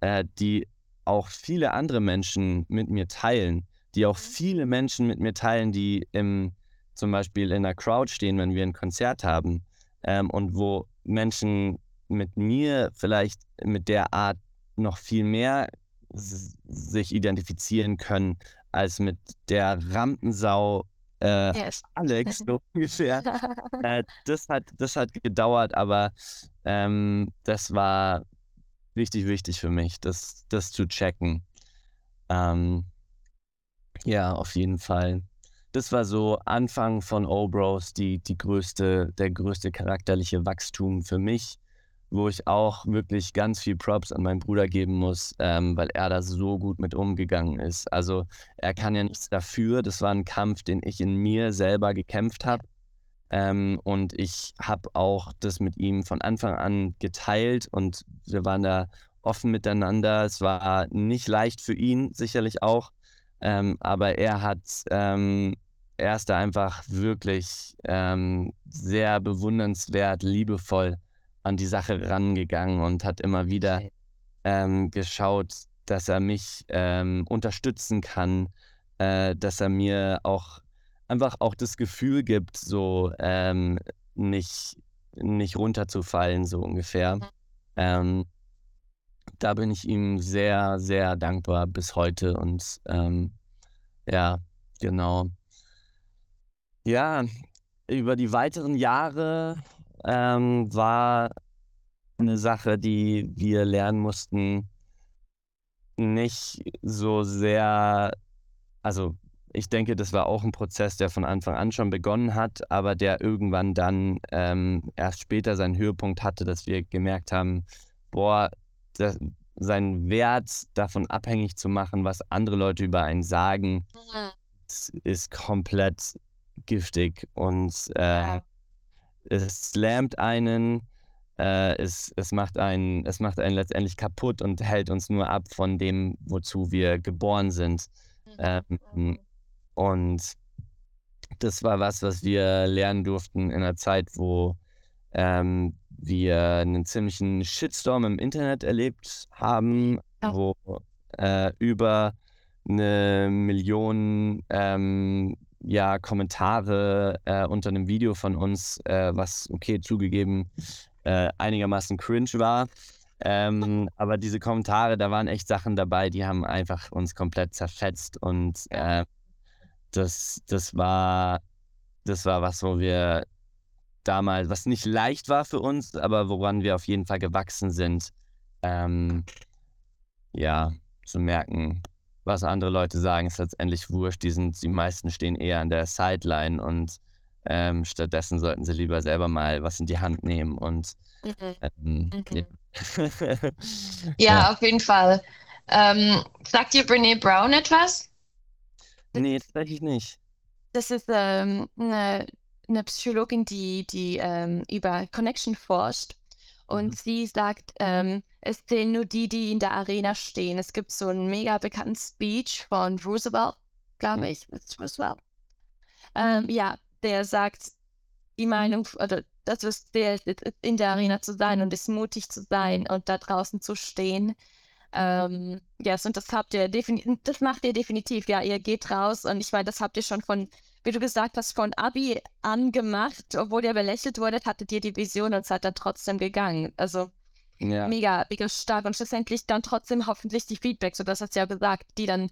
[SPEAKER 3] äh, die auch viele andere Menschen mit mir teilen, die auch mhm. viele Menschen mit mir teilen, die im, zum Beispiel in der Crowd stehen, wenn wir ein Konzert haben ähm, und wo Menschen mit mir vielleicht mit der Art noch viel mehr sich identifizieren können als mit der Rampensau äh, yes. Alex, so ungefähr. äh, das, hat, das hat gedauert, aber ähm, das war richtig wichtig für mich, das, das zu checken. Ähm, ja, auf jeden Fall. Das war so Anfang von O-Bros, die, die größte, der größte charakterliche Wachstum für mich, wo ich auch wirklich ganz viel Props an meinen Bruder geben muss, ähm, weil er da so gut mit umgegangen ist. Also er kann ja nichts dafür. Das war ein Kampf, den ich in mir selber gekämpft habe. Ähm, und ich habe auch das mit ihm von Anfang an geteilt und wir waren da offen miteinander. Es war nicht leicht für ihn, sicherlich auch. Ähm, aber er hat, ähm, er ist da einfach wirklich ähm, sehr bewundernswert, liebevoll an die Sache rangegangen und hat immer wieder ähm, geschaut, dass er mich ähm, unterstützen kann, äh, dass er mir auch einfach auch das Gefühl gibt, so ähm, nicht, nicht runterzufallen, so ungefähr. Mhm. Ähm, da bin ich ihm sehr, sehr dankbar bis heute und ähm, ja, genau. Ja, über die weiteren Jahre ähm, war eine Sache, die wir lernen mussten, nicht so sehr, also ich denke, das war auch ein Prozess, der von Anfang an schon begonnen hat, aber der irgendwann dann ähm, erst später seinen Höhepunkt hatte, dass wir gemerkt haben, boah, das, seinen Wert davon abhängig zu machen, was andere Leute über einen sagen, mhm. ist komplett giftig und äh, es slammt einen, äh, es, es, macht einen, es macht einen letztendlich kaputt und hält uns nur ab von dem, wozu wir geboren sind. Mhm. Ähm, und das war was, was wir lernen durften in einer Zeit, wo ähm, wir einen ziemlichen Shitstorm im Internet erlebt haben, ja. wo äh, über eine Million ähm, ja, Kommentare äh, unter einem Video von uns, äh, was okay zugegeben äh, einigermaßen cringe war. Ähm, aber diese Kommentare, da waren echt Sachen dabei, die haben einfach uns komplett zerfetzt und äh, das, das war das war was, wo wir damals, was nicht leicht war für uns, aber woran wir auf jeden Fall gewachsen sind, ähm, ja, zu merken, was andere Leute sagen, ist letztendlich wurscht. Die, sind, die meisten stehen eher an der Sideline und ähm, stattdessen sollten sie lieber selber mal was in die Hand nehmen und mhm. Ähm,
[SPEAKER 4] mhm. Ja. ja. ja, auf jeden Fall. Ähm, sagt dir Brene Brown etwas?
[SPEAKER 3] Nee, tatsächlich nicht.
[SPEAKER 2] Das ist ähm, eine, eine, Psychologin, die, die ähm, über Connection forscht. Und mhm. sie sagt, ähm, es zählen nur die, die in der Arena stehen. Es gibt so einen mega bekannten Speech von Roosevelt, glaube mhm. ich. Roosevelt. Ähm, ja, der sagt, die Meinung, oder das ist der, in der Arena zu sein und es mutig zu sein und da draußen zu stehen. Ähm, yes, und das habt ihr definitiv, das macht ihr definitiv, ja, ihr geht raus und ich meine, das habt ihr schon von, wie du gesagt hast, von Abi angemacht, obwohl ihr belächelt wurdet, hattet ihr die Vision und seid dann trotzdem gegangen. Also ja. mega, mega stark und schlussendlich dann trotzdem hoffentlich die Feedbacks, so das hast du ja gesagt, die dann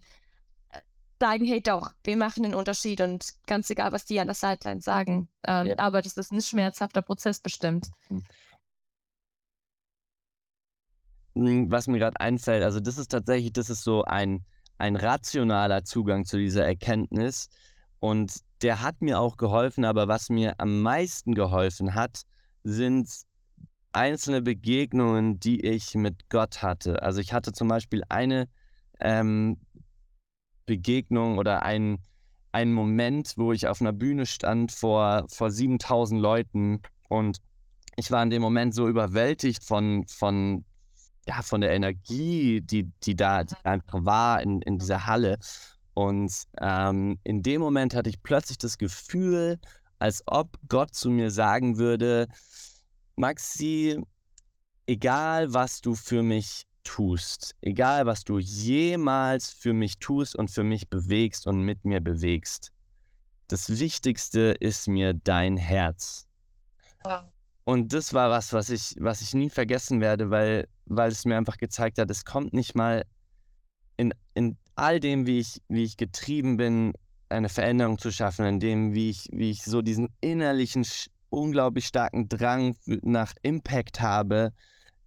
[SPEAKER 2] sagen, hey doch, wir machen einen Unterschied und ganz egal, was die an der Sideline sagen. Ähm, ja. Aber das ist ein schmerzhafter Prozess bestimmt. Hm.
[SPEAKER 3] Hm, was mir gerade einfällt, also das ist tatsächlich, das ist so ein, ein rationaler Zugang zu dieser Erkenntnis. Und der hat mir auch geholfen, aber was mir am meisten geholfen hat, sind einzelne Begegnungen, die ich mit Gott hatte. Also ich hatte zum Beispiel eine ähm, Begegnung oder ein, ein Moment, wo ich auf einer Bühne stand vor, vor 7000 Leuten und ich war in dem Moment so überwältigt von, von, ja, von der Energie, die, die da einfach war in, in dieser Halle. Und ähm, in dem Moment hatte ich plötzlich das Gefühl, als ob Gott zu mir sagen würde, Maxi, egal was du für mich tust, egal was du jemals für mich tust und für mich bewegst und mit mir bewegst, das Wichtigste ist mir dein Herz. Wow. Und das war was, was ich, was ich nie vergessen werde, weil, weil es mir einfach gezeigt hat, es kommt nicht mal in, in all dem, wie ich, wie ich getrieben bin, eine Veränderung zu schaffen, in dem, wie ich, wie ich so diesen innerlichen, unglaublich starken Drang nach Impact habe,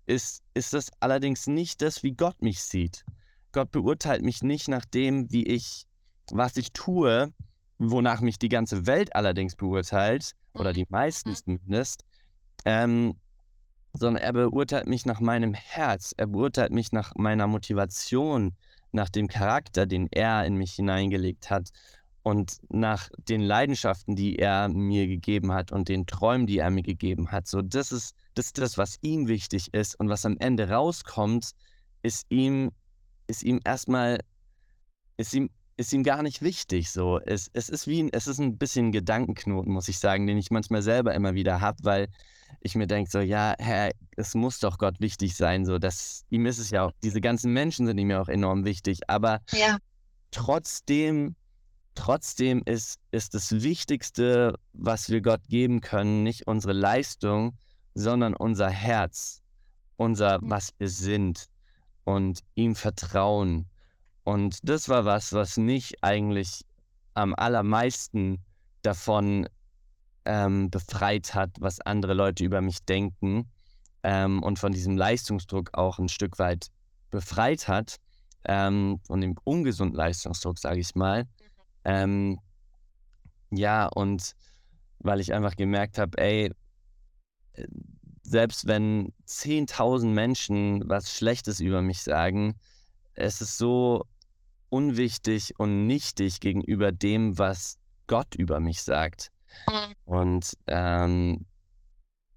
[SPEAKER 3] ist, ist das allerdings nicht das, wie Gott mich sieht. Gott beurteilt mich nicht nach dem, wie ich, was ich tue, wonach mich die ganze Welt allerdings beurteilt, oder die meisten mhm. zumindest, ähm, sondern er beurteilt mich nach meinem Herz, er beurteilt mich nach meiner Motivation, nach dem Charakter, den er in mich hineingelegt hat und nach den Leidenschaften, die er mir gegeben hat und den Träumen, die er mir gegeben hat. So, das ist das, ist das was ihm wichtig ist und was am Ende rauskommt, ist ihm, ist ihm erstmal, ist ihm, ist ihm gar nicht wichtig. So, es, es ist wie, ein, es ist ein bisschen ein Gedankenknoten, muss ich sagen, den ich manchmal selber immer wieder habe, weil ich mir denke so, ja, Herr, es muss doch Gott wichtig sein, so, dass ihm ist es ja auch, diese ganzen Menschen sind ihm ja auch enorm wichtig, aber ja. trotzdem, trotzdem ist, ist das Wichtigste, was wir Gott geben können, nicht unsere Leistung, sondern unser Herz, unser, mhm. was wir sind und ihm vertrauen. Und das war was, was mich eigentlich am allermeisten davon ähm, befreit hat, was andere Leute über mich denken ähm, und von diesem Leistungsdruck auch ein Stück weit befreit hat, ähm, von dem ungesunden Leistungsdruck, sage ich mal. Mhm. Ähm, ja, und weil ich einfach gemerkt habe, ey, selbst wenn 10.000 Menschen was Schlechtes über mich sagen, es ist so unwichtig und nichtig gegenüber dem, was Gott über mich sagt. Und ähm,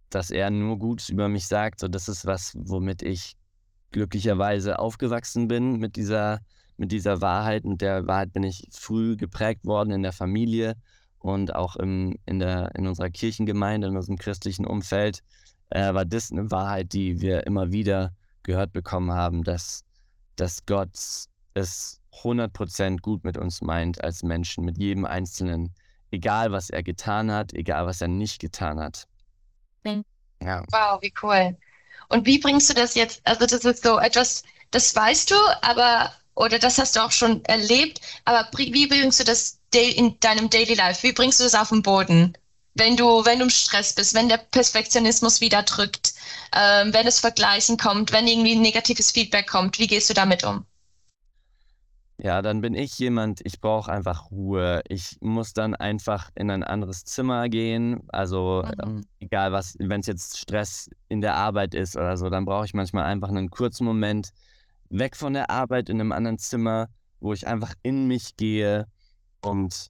[SPEAKER 3] dass er nur Gutes über mich sagt, so das ist was, womit ich glücklicherweise aufgewachsen bin mit dieser, mit dieser Wahrheit. Und der Wahrheit bin ich früh geprägt worden in der Familie und auch im, in, der, in unserer Kirchengemeinde, in unserem christlichen Umfeld, äh, war das eine Wahrheit, die wir immer wieder gehört bekommen haben, dass, dass Gott es 100% gut mit uns meint als Menschen, mit jedem Einzelnen egal was er getan hat, egal was er nicht getan hat.
[SPEAKER 2] Mhm. Ja. Wow, wie cool. Und wie bringst du das jetzt? Also, das ist so etwas, das weißt du, aber, oder das hast du auch schon erlebt, aber wie bringst du das in deinem Daily Life? Wie bringst du das auf den Boden? Wenn du, wenn du im Stress bist, wenn der Perfektionismus wieder drückt, ähm, wenn das Vergleichen kommt, wenn irgendwie negatives Feedback kommt, wie gehst du damit um?
[SPEAKER 3] Ja, dann bin ich jemand, ich brauche einfach Ruhe. Ich muss dann einfach in ein anderes Zimmer gehen. Also Mhm. egal was, wenn es jetzt Stress in der Arbeit ist oder so, dann brauche ich manchmal einfach einen kurzen Moment weg von der Arbeit in einem anderen Zimmer, wo ich einfach in mich gehe und,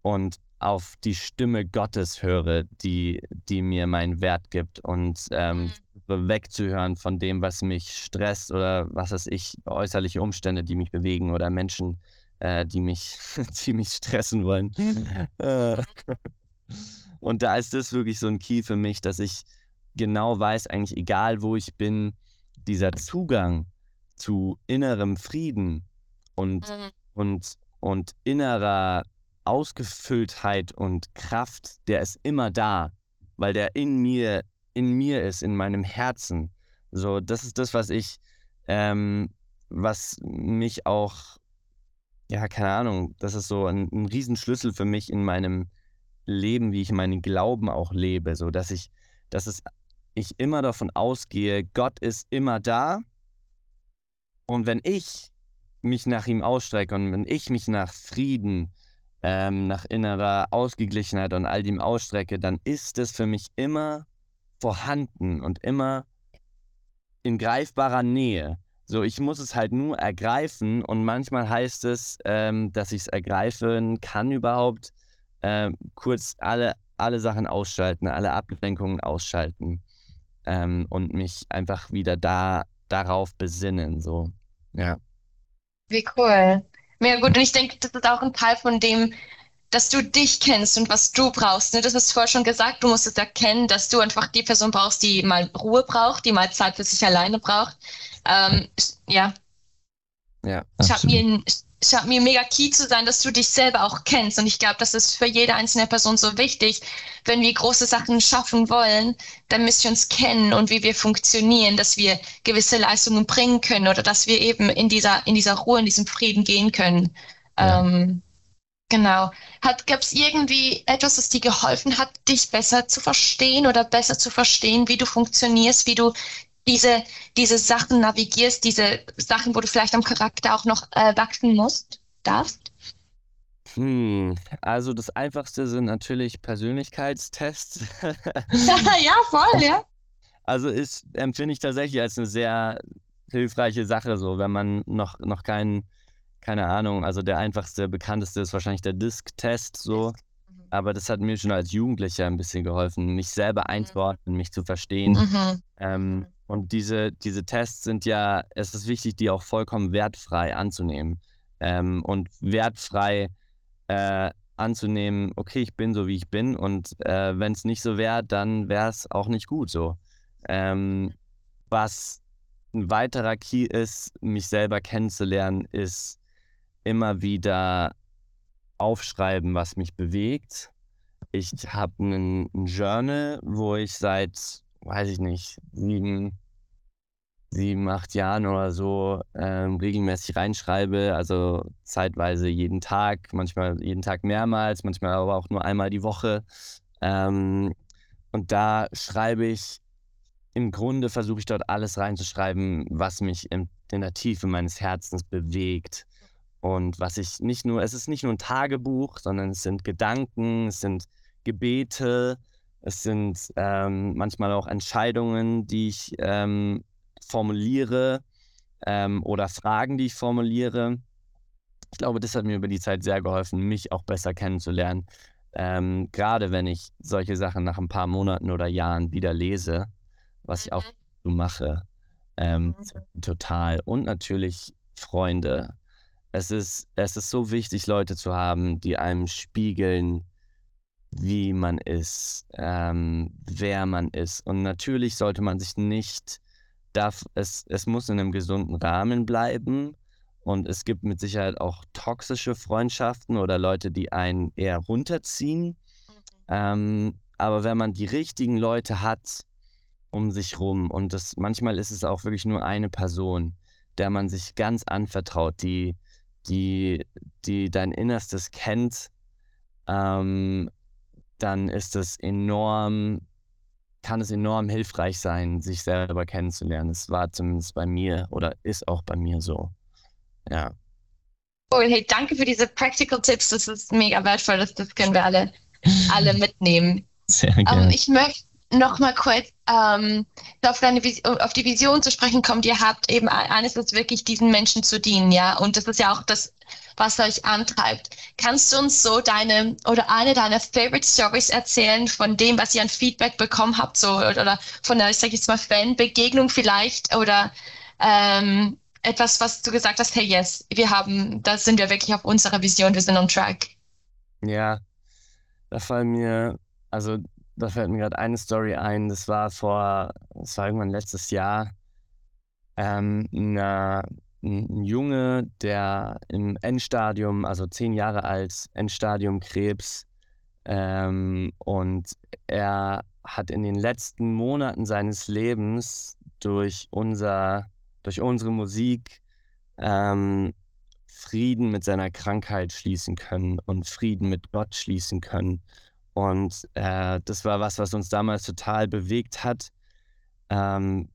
[SPEAKER 3] und auf die Stimme Gottes höre, die, die mir meinen Wert gibt. Und ähm, Mhm wegzuhören von dem, was mich stresst oder was weiß ich, äußerliche Umstände, die mich bewegen oder Menschen, äh, die mich, die mich stressen wollen. Äh. Und da ist das wirklich so ein Key für mich, dass ich genau weiß, eigentlich egal wo ich bin, dieser Zugang zu innerem Frieden und, mhm. und, und innerer Ausgefülltheit und Kraft, der ist immer da, weil der in mir in mir ist, in meinem Herzen. So, das ist das, was ich, ähm, was mich auch, ja, keine Ahnung, das ist so ein, ein Riesenschlüssel für mich in meinem Leben, wie ich meinen Glauben auch lebe, so dass ich, dass es, ich immer davon ausgehe, Gott ist immer da und wenn ich mich nach ihm ausstrecke und wenn ich mich nach Frieden, ähm, nach innerer Ausgeglichenheit und all dem ausstrecke, dann ist es für mich immer vorhanden und immer in greifbarer Nähe. So, ich muss es halt nur ergreifen und manchmal heißt es, ähm, dass ich es ergreifen kann überhaupt, äh, kurz alle, alle Sachen ausschalten, alle Ablenkungen ausschalten ähm, und mich einfach wieder da darauf besinnen. So, ja.
[SPEAKER 2] Wie cool. Ja, gut, und ich denke, das ist auch ein Teil von dem, dass du dich kennst und was du brauchst. Ne? Das hast du vorher schon gesagt, du musst es erkennen, dass du einfach die Person brauchst, die mal Ruhe braucht, die mal Zeit für sich alleine braucht. Ähm, ja. Ja. Scheint mir, scheint mir mega key zu sein, dass du dich selber auch kennst. Und ich glaube, das ist für jede einzelne Person so wichtig. Wenn wir große Sachen schaffen wollen, dann müssen wir uns kennen und wie wir funktionieren, dass wir gewisse Leistungen bringen können oder dass wir eben in dieser, in dieser Ruhe, in diesem Frieden gehen können. Ja. Ähm, Genau. Gab es irgendwie etwas, das dir geholfen hat, dich besser zu verstehen oder besser zu verstehen, wie du funktionierst, wie du diese, diese Sachen navigierst, diese Sachen, wo du vielleicht am Charakter auch noch äh, wachsen musst, darfst?
[SPEAKER 3] Hm, also das Einfachste sind natürlich Persönlichkeitstests.
[SPEAKER 2] ja, voll, ja.
[SPEAKER 3] Also ist, empfinde ich tatsächlich als eine sehr hilfreiche Sache, so, wenn man noch, noch keinen, keine Ahnung, also der einfachste, bekannteste ist wahrscheinlich der Disk-Test, so. Mhm. Aber das hat mir schon als Jugendlicher ein bisschen geholfen, mich selber mhm. einzuordnen, mich zu verstehen. Mhm. Ähm, mhm. und diese, diese Tests sind ja, es ist wichtig, die auch vollkommen wertfrei anzunehmen. Ähm, und wertfrei äh, anzunehmen, okay, ich bin so, wie ich bin. Und äh, wenn es nicht so wäre, dann wäre es auch nicht gut so. Ähm, was ein weiterer Key ist, mich selber kennenzulernen, ist immer wieder aufschreiben, was mich bewegt. Ich habe einen, Journal, wo ich seit, weiß ich nicht, sieben, sieben, acht Jahren oder so ähm, regelmäßig reinschreibe. Also zeitweise jeden Tag, manchmal jeden Tag mehrmals, manchmal aber auch nur einmal die Woche. Ähm, und da schreibe ich im Grunde versuche ich dort alles reinzuschreiben, was mich in, in, der Tiefe meines Herzens bewegt. Und was ich nicht nur, es ist nicht nur ein Tagebuch, sondern es sind Gedanken, es sind Gebete, es sind ähm, manchmal auch Entscheidungen, die ich ähm, formuliere ähm, oder Fragen, die ich formuliere. Ich glaube, das hat mir über die Zeit sehr geholfen, mich auch besser kennenzulernen. Ähm, gerade wenn ich solche Sachen nach ein paar Monaten oder Jahren wieder lese was ich auch mhm. so mache. Ähm, mhm. Total. Und natürlich Freunde. Es ist, es ist so wichtig, Leute zu haben, die einem spiegeln, wie man ist, ähm, wer man ist. Und natürlich sollte man sich nicht, darf, es, es muss in einem gesunden Rahmen bleiben. Und es gibt mit Sicherheit auch toxische Freundschaften oder Leute, die einen eher runterziehen. Mhm. Ähm, aber wenn man die richtigen Leute hat, um sich rum. Und das, manchmal ist es auch wirklich nur eine Person, der man sich ganz anvertraut, die, die, die dein Innerstes kennt, ähm, dann ist es enorm, kann es enorm hilfreich sein, sich selber kennenzulernen. Es war zumindest bei mir oder ist auch bei mir so. Ja.
[SPEAKER 2] Oh, hey, danke für diese Practical Tipps. Das ist mega wertvoll. Das, das können wir alle, alle mitnehmen. Sehr ähm, gerne. Um, ich möchte noch mal kurz ähm, auf, deine, auf die Vision zu sprechen kommt. Ihr habt eben eines ist wirklich diesen Menschen zu dienen, ja, und das ist ja auch das, was euch antreibt. Kannst du uns so deine oder eine deiner Favorite Stories erzählen von dem, was ihr an Feedback bekommen habt, so oder von der, ich sag jetzt mal Fanbegegnung vielleicht oder ähm, etwas, was du gesagt hast, hey yes, wir haben, da sind wir wirklich auf unserer Vision, wir sind on track.
[SPEAKER 3] Ja, da fallen mir also da fällt mir gerade eine Story ein. Das war vor, das war irgendwann letztes Jahr. Ähm, eine, ein Junge, der im Endstadium, also zehn Jahre alt, Endstadium Krebs. Ähm, und er hat in den letzten Monaten seines Lebens durch, unser, durch unsere Musik ähm, Frieden mit seiner Krankheit schließen können und Frieden mit Gott schließen können. Und äh, das war was, was uns damals total bewegt hat, ähm,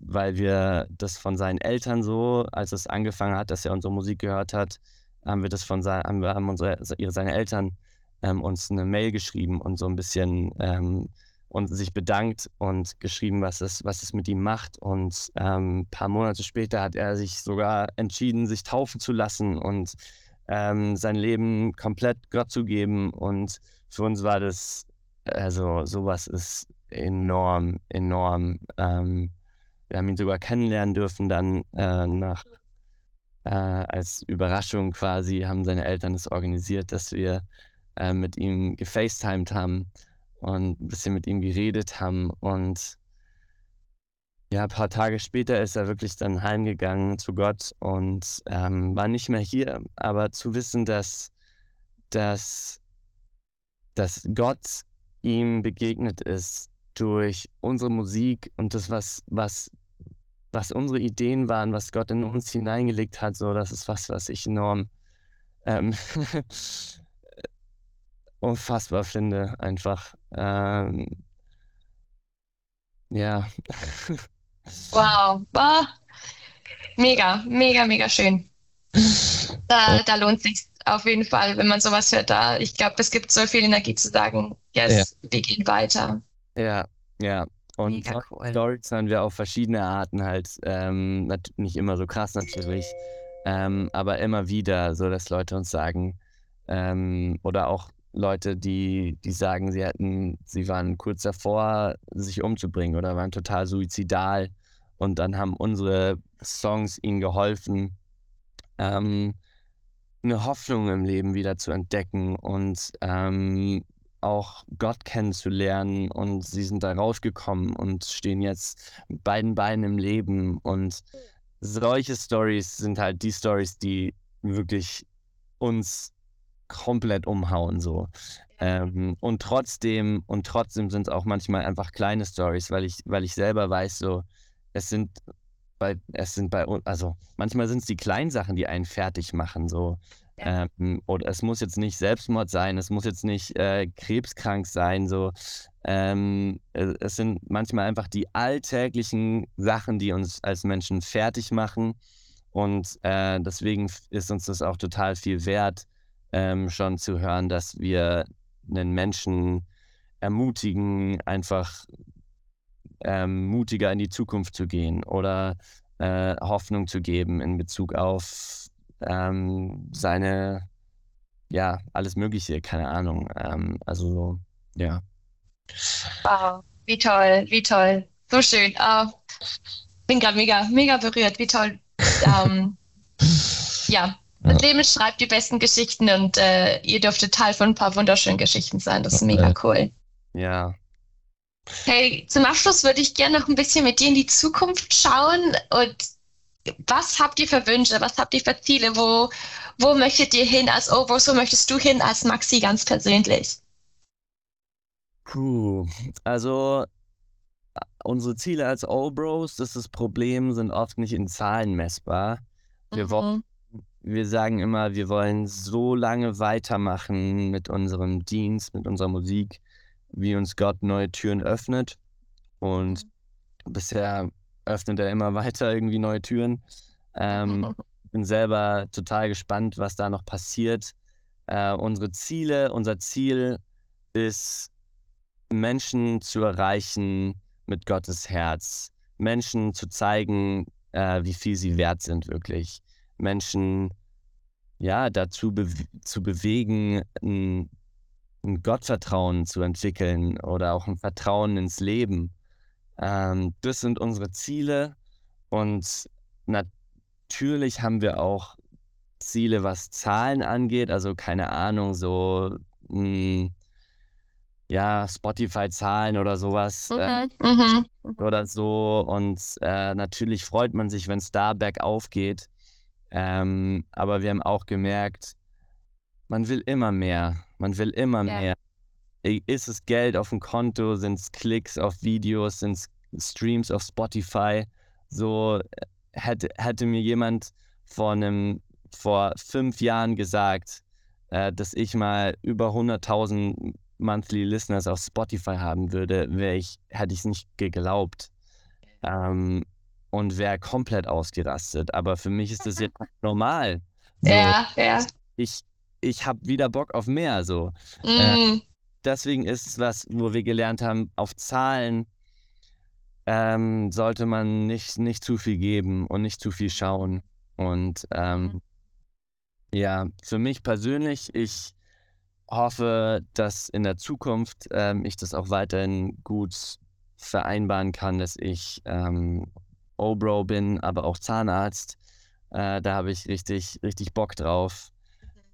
[SPEAKER 3] weil wir das von seinen Eltern so, als es angefangen hat, dass er unsere Musik gehört hat, haben wir das von sein, haben unsere, seine Eltern ähm, uns eine Mail geschrieben und so ein bisschen ähm, und sich bedankt und geschrieben, was es, was es mit ihm macht. Und ähm, ein paar Monate später hat er sich sogar entschieden, sich taufen zu lassen und ähm, sein Leben komplett Gott zu geben und für uns war das, also sowas ist enorm, enorm. Ähm, wir haben ihn sogar kennenlernen dürfen dann äh, nach, äh, als Überraschung quasi, haben seine Eltern es organisiert, dass wir äh, mit ihm gefacetimed haben und ein bisschen mit ihm geredet haben und ja, ein paar Tage später ist er wirklich dann heimgegangen zu Gott und ähm, war nicht mehr hier. Aber zu wissen, dass, dass dass Gott ihm begegnet ist durch unsere Musik und das, was, was, was unsere Ideen waren, was Gott in uns hineingelegt hat, so, das ist was, was ich enorm ähm, unfassbar finde, einfach. Ähm, ja.
[SPEAKER 2] wow, wow. Mega, mega, mega schön. Da, da lohnt sich auf jeden Fall, wenn man sowas hört, da, ich glaube, es gibt so viel Energie zu sagen, yes, ja. wir gehen weiter.
[SPEAKER 3] Ja, ja. Und cool. Stories haben wir auf verschiedene Arten halt, ähm, nicht immer so krass natürlich, ähm, aber immer wieder, so dass Leute uns sagen, ähm, oder auch Leute, die, die sagen, sie hätten, sie waren kurz davor, sich umzubringen oder waren total suizidal und dann haben unsere Songs ihnen geholfen, ähm, eine Hoffnung im Leben wieder zu entdecken und ähm, auch Gott kennenzulernen und sie sind da rausgekommen und stehen jetzt mit beiden Beinen im Leben und solche Stories sind halt die Stories, die wirklich uns komplett umhauen so. Ähm, und trotzdem, und trotzdem sind es auch manchmal einfach kleine Stories, weil ich, weil ich selber weiß, so, es sind bei, es sind bei uns, also manchmal sind es die kleinen Sachen, die einen fertig machen, so. Ja. Ähm, oder es muss jetzt nicht Selbstmord sein, es muss jetzt nicht äh, krebskrank sein, so. Ähm, es sind manchmal einfach die alltäglichen Sachen, die uns als Menschen fertig machen. Und äh, deswegen ist uns das auch total viel wert, ähm, schon zu hören, dass wir einen Menschen ermutigen, einfach ähm, mutiger in die Zukunft zu gehen oder äh, Hoffnung zu geben in Bezug auf ähm, seine, ja, alles Mögliche, keine Ahnung. Ähm, also, ja.
[SPEAKER 2] Wow, wie toll, wie toll. So schön. Uh, bin gerade mega, mega berührt, wie toll. Ähm, ja, Leben schreibt die besten Geschichten und äh, ihr dürftet Teil von ein paar wunderschönen Geschichten sein. Das ist mega cool.
[SPEAKER 3] Ja,
[SPEAKER 2] Hey, zum Abschluss würde ich gerne noch ein bisschen mit dir in die Zukunft schauen. Und was habt ihr für Wünsche? Was habt ihr für Ziele? Wo, wo möchtet ihr hin als Obros? Wo möchtest du hin als Maxi ganz persönlich?
[SPEAKER 3] Puh, also unsere Ziele als Obros, das ist das Problem, sind oft nicht in Zahlen messbar. Wir, mhm. wollen, wir sagen immer, wir wollen so lange weitermachen mit unserem Dienst, mit unserer Musik, wie uns Gott neue Türen öffnet. Und mhm. bisher öffnet er immer weiter irgendwie neue Türen. Ähm, bin selber total gespannt, was da noch passiert. Äh, unsere Ziele, unser Ziel ist, Menschen zu erreichen mit Gottes Herz. Menschen zu zeigen, äh, wie viel sie wert sind, wirklich. Menschen ja, dazu be zu bewegen, ein ein Gottvertrauen zu entwickeln oder auch ein Vertrauen ins Leben. Ähm, das sind unsere Ziele und natürlich haben wir auch Ziele, was Zahlen angeht, also keine Ahnung, so mh, hm, ja, Spotify-Zahlen oder sowas äh, mhm. oder so. Und äh, natürlich freut man sich, wenn es da bergauf geht. Ähm, aber wir haben auch gemerkt, man will immer mehr. Man will immer ja. mehr. Ist es Geld auf dem Konto? Sind es Klicks auf Videos? Sind es Streams auf Spotify? So äh, hätte, hätte mir jemand vor einem, vor fünf Jahren gesagt, äh, dass ich mal über 100.000 Monthly Listeners auf Spotify haben würde, ich, hätte ich es nicht geglaubt. Ähm, und wäre komplett ausgerastet. Aber für mich ist das jetzt normal.
[SPEAKER 2] So, ja, ja.
[SPEAKER 3] Ich, ich habe wieder Bock auf mehr. So. Äh, mm. Äh, deswegen ist es was, wo wir gelernt haben, auf Zahlen ähm, sollte man nicht, nicht zu viel geben und nicht zu viel schauen. Und ähm, mhm. ja, für mich persönlich, ich hoffe, dass in der Zukunft ähm, ich das auch weiterhin gut vereinbaren kann, dass ich ähm, Obro bin, aber auch Zahnarzt. Äh, da habe ich richtig, richtig Bock drauf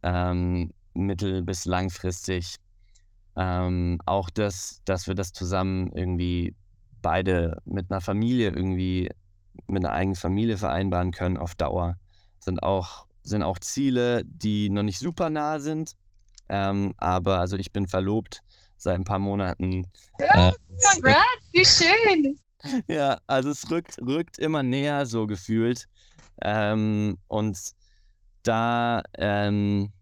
[SPEAKER 3] ähm, mittel- bis langfristig. Ähm, auch das, dass wir das zusammen irgendwie beide mit einer Familie irgendwie, mit einer eigenen Familie vereinbaren können auf Dauer, sind auch, sind auch Ziele, die noch nicht super nah sind. Ähm, aber also ich bin verlobt seit ein paar Monaten.
[SPEAKER 2] Äh, congrats, wie schön.
[SPEAKER 3] Ja, also es rückt, rückt immer näher, so gefühlt. Ähm, und da ähm,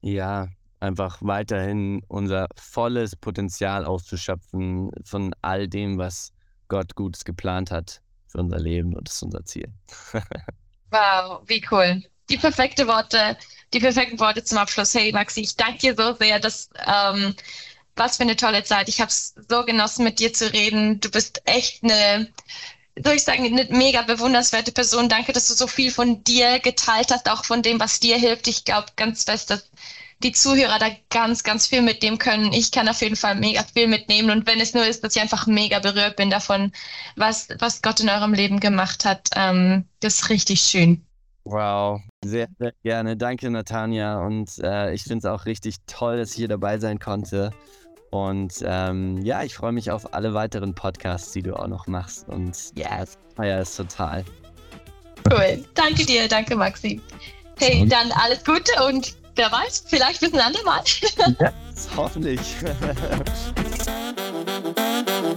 [SPEAKER 3] ja einfach weiterhin unser volles Potenzial auszuschöpfen von all dem, was Gott Gutes geplant hat für unser Leben und das ist unser Ziel.
[SPEAKER 2] wow, wie cool. Die perfekte Worte, die perfekten Worte zum Abschluss. Hey Maxi, ich danke dir so sehr, dass ähm, was für eine tolle Zeit. Ich habe es so genossen, mit dir zu reden. Du bist echt eine, soll ich sagen, eine mega bewundernswerte Person. Danke, dass du so viel von dir geteilt hast, auch von dem, was dir hilft. Ich glaube ganz fest, dass die Zuhörer da ganz, ganz viel mitnehmen können. Ich kann auf jeden Fall mega viel mitnehmen. Und wenn es nur ist, dass ich einfach mega berührt bin davon, was, was Gott in eurem Leben gemacht hat, ähm, das ist richtig schön.
[SPEAKER 3] Wow, sehr, sehr gerne. Danke, Natanja. Und äh, ich finde es auch richtig toll, dass ich hier dabei sein konnte. Und ähm, ja, ich freue mich auf alle weiteren Podcasts, die du auch noch machst. Und ja, yeah, feier ist total.
[SPEAKER 2] Cool. Danke dir, danke Maxi. Hey, und? dann alles Gute und wer weiß, vielleicht bis ein andermal.
[SPEAKER 3] ja, hoffentlich.